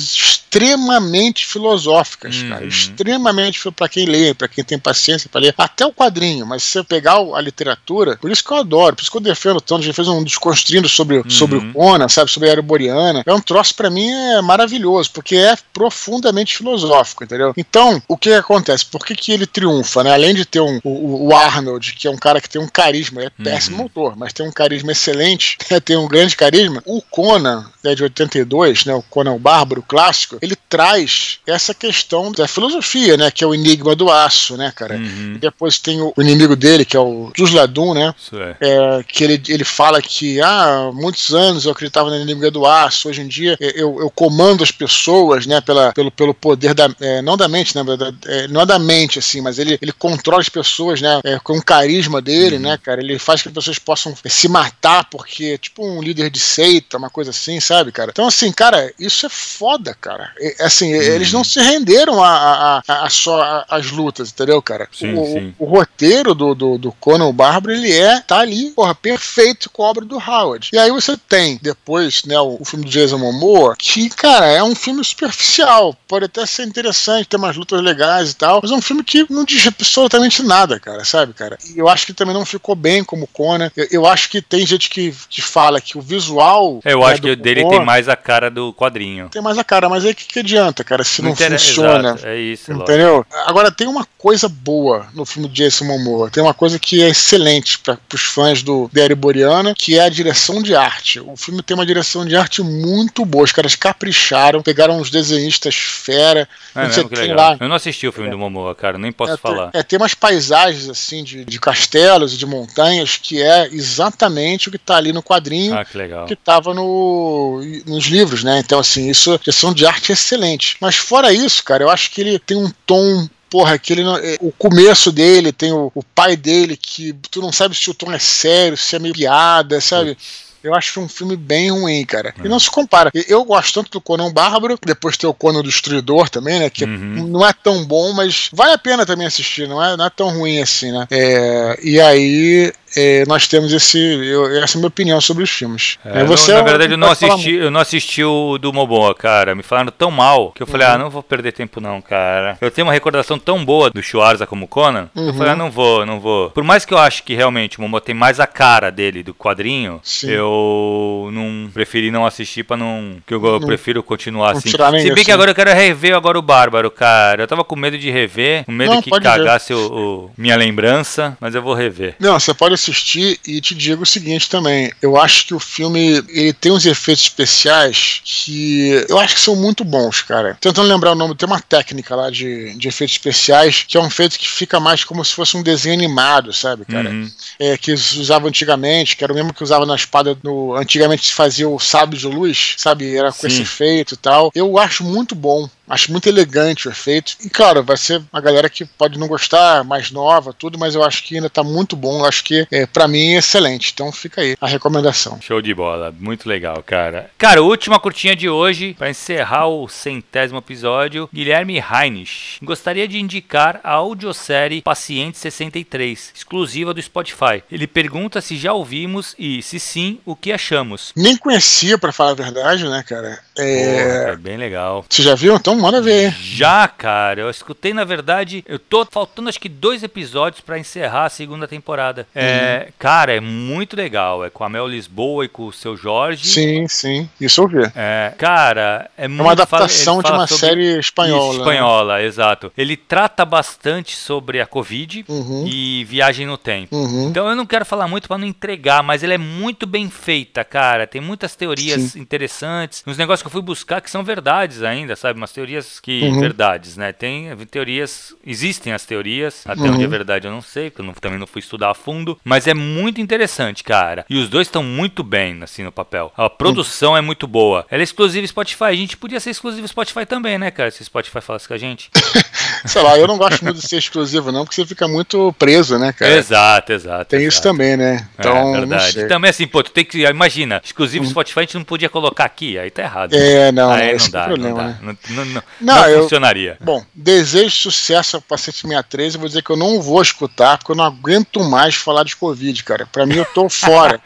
extremamente filosóficas, uhum. Cara, extremamente para quem lê, para quem tem paciência para ler, até o quadrinho, mas se você pegar a literatura, por isso que eu adoro, por isso que eu defendo tanto, a gente fez um desconstruindo sobre, uhum. sobre o Conan, sabe, sobre a Ereboriana, é um troço para mim é maravilhoso, porque é profundamente filosófico, entendeu? Então, o que acontece? Por que, que ele triunfa, né? Além de ter um, o, o Arnold, que é um cara que tem um carisma, é péssimo uhum. autor, mas tem um carisma excelente, tem um grande carisma, o Conan, é de 82, né, o Conan o Bárbaro, clássico, ele traz essa questão tem a filosofia, né? Que é o enigma do aço, né, cara? Uhum. depois tem o, inimigo dele, que é o Jusladun, né? É. É, que ele, ele fala que há ah, muitos anos eu acreditava no enigma do aço, hoje em dia eu, eu comando as pessoas, né? Pela, pelo, pelo poder da. É, não da mente, né? Da, é, não é da mente, assim, mas ele, ele controla as pessoas, né? É, com o carisma dele, uhum. né, cara? Ele faz que as pessoas possam se matar porque, tipo, um líder de seita, uma coisa assim, sabe, cara? Então, assim, cara, isso é foda, cara. É, assim, uhum. eles não se renderam a, a, a, a só as lutas, entendeu, cara? Sim, o, sim. o, roteiro do, do, do Conan o Bárbaro, ele é, tá ali, porra, perfeito com a obra do Howard. E aí você tem, depois, né, o, o filme do Jason Momoa, que, cara, é um filme superficial. Pode até ser interessante, ter umas lutas legais e tal, mas é um filme que não diz absolutamente nada, cara, sabe, cara? E eu acho que também não ficou bem como Conan. Eu, eu acho que tem gente que, que fala que o visual. Eu né, acho que o dele tem mais a cara do quadrinho. Tem mais a cara, mas aí o que, que adianta, cara, se não, não funciona? Exato, é isso, Entendeu? Lógico. Agora tem uma coisa boa no filme de Jason Momoa. Tem uma coisa que é excelente para os fãs do Derry Boreana, que é a direção de arte. O filme tem uma direção de arte muito boa. Os caras capricharam, pegaram uns desenhistas fera. É mesmo, que legal. Lá. Eu não assisti o filme é. do Momoa, cara, nem posso é, falar. Tem, é, tem umas paisagens assim de, de castelos e de montanhas que é exatamente o que está ali no quadrinho ah, que, legal. que tava no, nos livros, né? Então, assim, isso, direção de arte é excelente. Mas fora isso, cara, eu acho que ele tem um tom porra, aquele é, o começo dele tem o, o, pai dele que tu não sabe se o tom é sério, se é meio piada, sabe? Eu acho um filme bem ruim, cara. E não se compara. Eu gosto tanto do Conan Bárbaro, depois tem o Conan Destruidor também, né? Que uhum. não é tão bom, mas vale a pena também assistir, não é, não é tão ruim assim, né? É, e aí é, nós temos esse. Eu, essa é a minha opinião sobre os filmes. É, você, não, na verdade, eu não, assisti, eu não assisti o do Momoa, cara. Me falaram tão mal que eu falei, uhum. ah, não vou perder tempo, não, cara. Eu tenho uma recordação tão boa do Schwarza como Conan. Uhum. Eu falei, ah, não vou, não vou. Por mais que eu acho que realmente o Momoa tem mais a cara dele do quadrinho, Sim. eu não preferi não assistir pra não. Que eu, não, prefiro continuar assim. Se bem assim. que agora eu quero rever agora o Bárbaro, cara. Eu tava com medo de rever, com medo não, que cagasse o, o, minha lembrança, mas eu vou rever. Não, você pode assistir e te digo o seguinte também. Eu acho que o filme ele tem uns efeitos especiais que eu acho que são muito bons, cara. Tentando lembrar o nome, tem uma técnica lá de, de efeitos especiais que é um efeito que fica mais como se fosse um desenho animado, sabe, cara? Uhum. É, que usava antigamente, que era o mesmo que usava na espada no. Antigamente se fazia o sábio de luz, sabe? Era com Sim. esse efeito e tal. Eu acho muito bom. Acho muito elegante o efeito. E claro, vai ser uma galera que pode não gostar, mais nova, tudo, mas eu acho que ainda tá muito bom. Eu acho que, é, para mim, é excelente. Então fica aí a recomendação. Show de bola. Muito legal, cara. Cara, última curtinha de hoje, para encerrar o centésimo episódio, Guilherme Heinrich. Gostaria de indicar a audiosérie Paciente 63, exclusiva do Spotify. Ele pergunta se já ouvimos e, se sim, o que achamos. Nem conhecia, para falar a verdade, né, cara? É... Pô, é bem legal. Você já viu? Então manda ver. Já, cara. Eu escutei, na verdade, eu tô faltando acho que dois episódios para encerrar a segunda temporada. É, uhum. Cara, é muito legal. É com a Mel Lisboa e com o seu Jorge. Sim, sim. Isso eu vi. É, cara, é, é muito. uma adaptação de uma série espanhola. Espanhola, né? exato. Ele trata bastante sobre a Covid uhum. e viagem no tempo. Uhum. Então eu não quero falar muito para não entregar, mas ele é muito bem feita, cara. Tem muitas teorias sim. interessantes. Uns negócios que eu fui buscar que são verdades ainda, sabe? Umas teorias que. Uhum. Verdades, né? Tem teorias. Existem as teorias. Até uhum. onde é verdade eu não sei, porque eu não, também não fui estudar a fundo. Mas é muito interessante, cara. E os dois estão muito bem, assim, no papel. A produção uhum. é muito boa. Ela é exclusiva Spotify. A gente podia ser exclusivo Spotify também, né, cara? Se Spotify falasse com a gente. sei lá, eu não gosto muito de ser exclusivo, não, porque você fica muito preso, né, cara? Exato, exato. Tem exato. isso também, né? É, então, é, verdade. Também assim, pô, tu tem que. Imagina, exclusivo uhum. Spotify a gente não podia colocar aqui. Aí tá errado. É, não, aí não, não dá, problema, não dá. Né? Não, não, não, não, eu, funcionaria. Bom, desejo sucesso ao paciente 63. Eu vou dizer que eu não vou escutar, porque eu não aguento mais falar de Covid, cara. Pra mim, eu tô fora.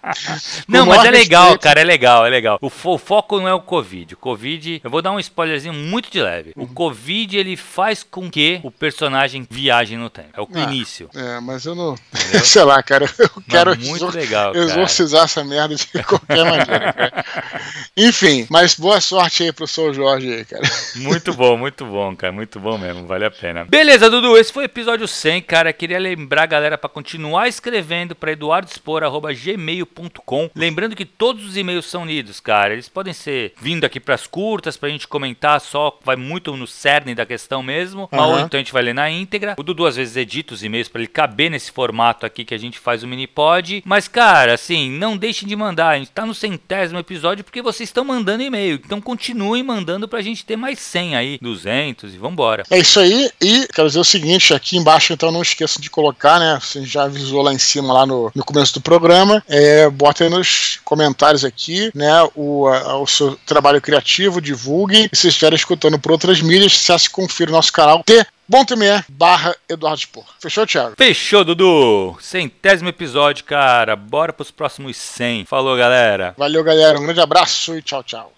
não, mas é legal, respeito... cara, é legal, é legal. O, fo o, foco não é o Covid. O Covid, eu vou dar um spoilerzinho muito de leve. Uhum. O Covid, ele faz com que o personagem viaje no tempo. É o ah, início. É, mas eu não. Sei lá, cara. Eu quero muito legal, exorcizar essa merda de qualquer maneira, cara. Enfim, mas boa sorte aí pro seu Jorge aí, cara. Cara. Muito bom, muito bom, cara. Muito bom mesmo. Vale a pena. Beleza, Dudu. Esse foi o episódio 100, cara. Queria lembrar a galera para continuar escrevendo para eduardospor.gmail.com. Lembrando que todos os e-mails são lidos, cara. Eles podem ser vindo aqui pras curtas, pra gente comentar só. Vai muito no cerne da questão mesmo. Uhum. Ou então a gente vai ler na íntegra. O Dudu às vezes edita os e-mails para ele caber nesse formato aqui que a gente faz o mini pod. Mas, cara, assim, não deixem de mandar. A gente tá no centésimo episódio porque vocês estão mandando e-mail. Então continuem mandando pra gente ter mais 100 aí, 200 e vambora. É isso aí. E quero dizer o seguinte, aqui embaixo então não esqueçam de colocar, né? Você já avisou lá em cima, lá no, no começo do programa. É, bota aí nos comentários aqui, né? O, a, o seu trabalho criativo, divulguem. E se estiverem escutando por outras mídias, se confira o nosso canal T Bom.me barra Eduardo Spor. Fechou, Thiago? Fechou, Dudu. Centésimo episódio, cara. Bora pros próximos 100. Falou, galera. Valeu, galera. Um grande abraço e tchau, tchau.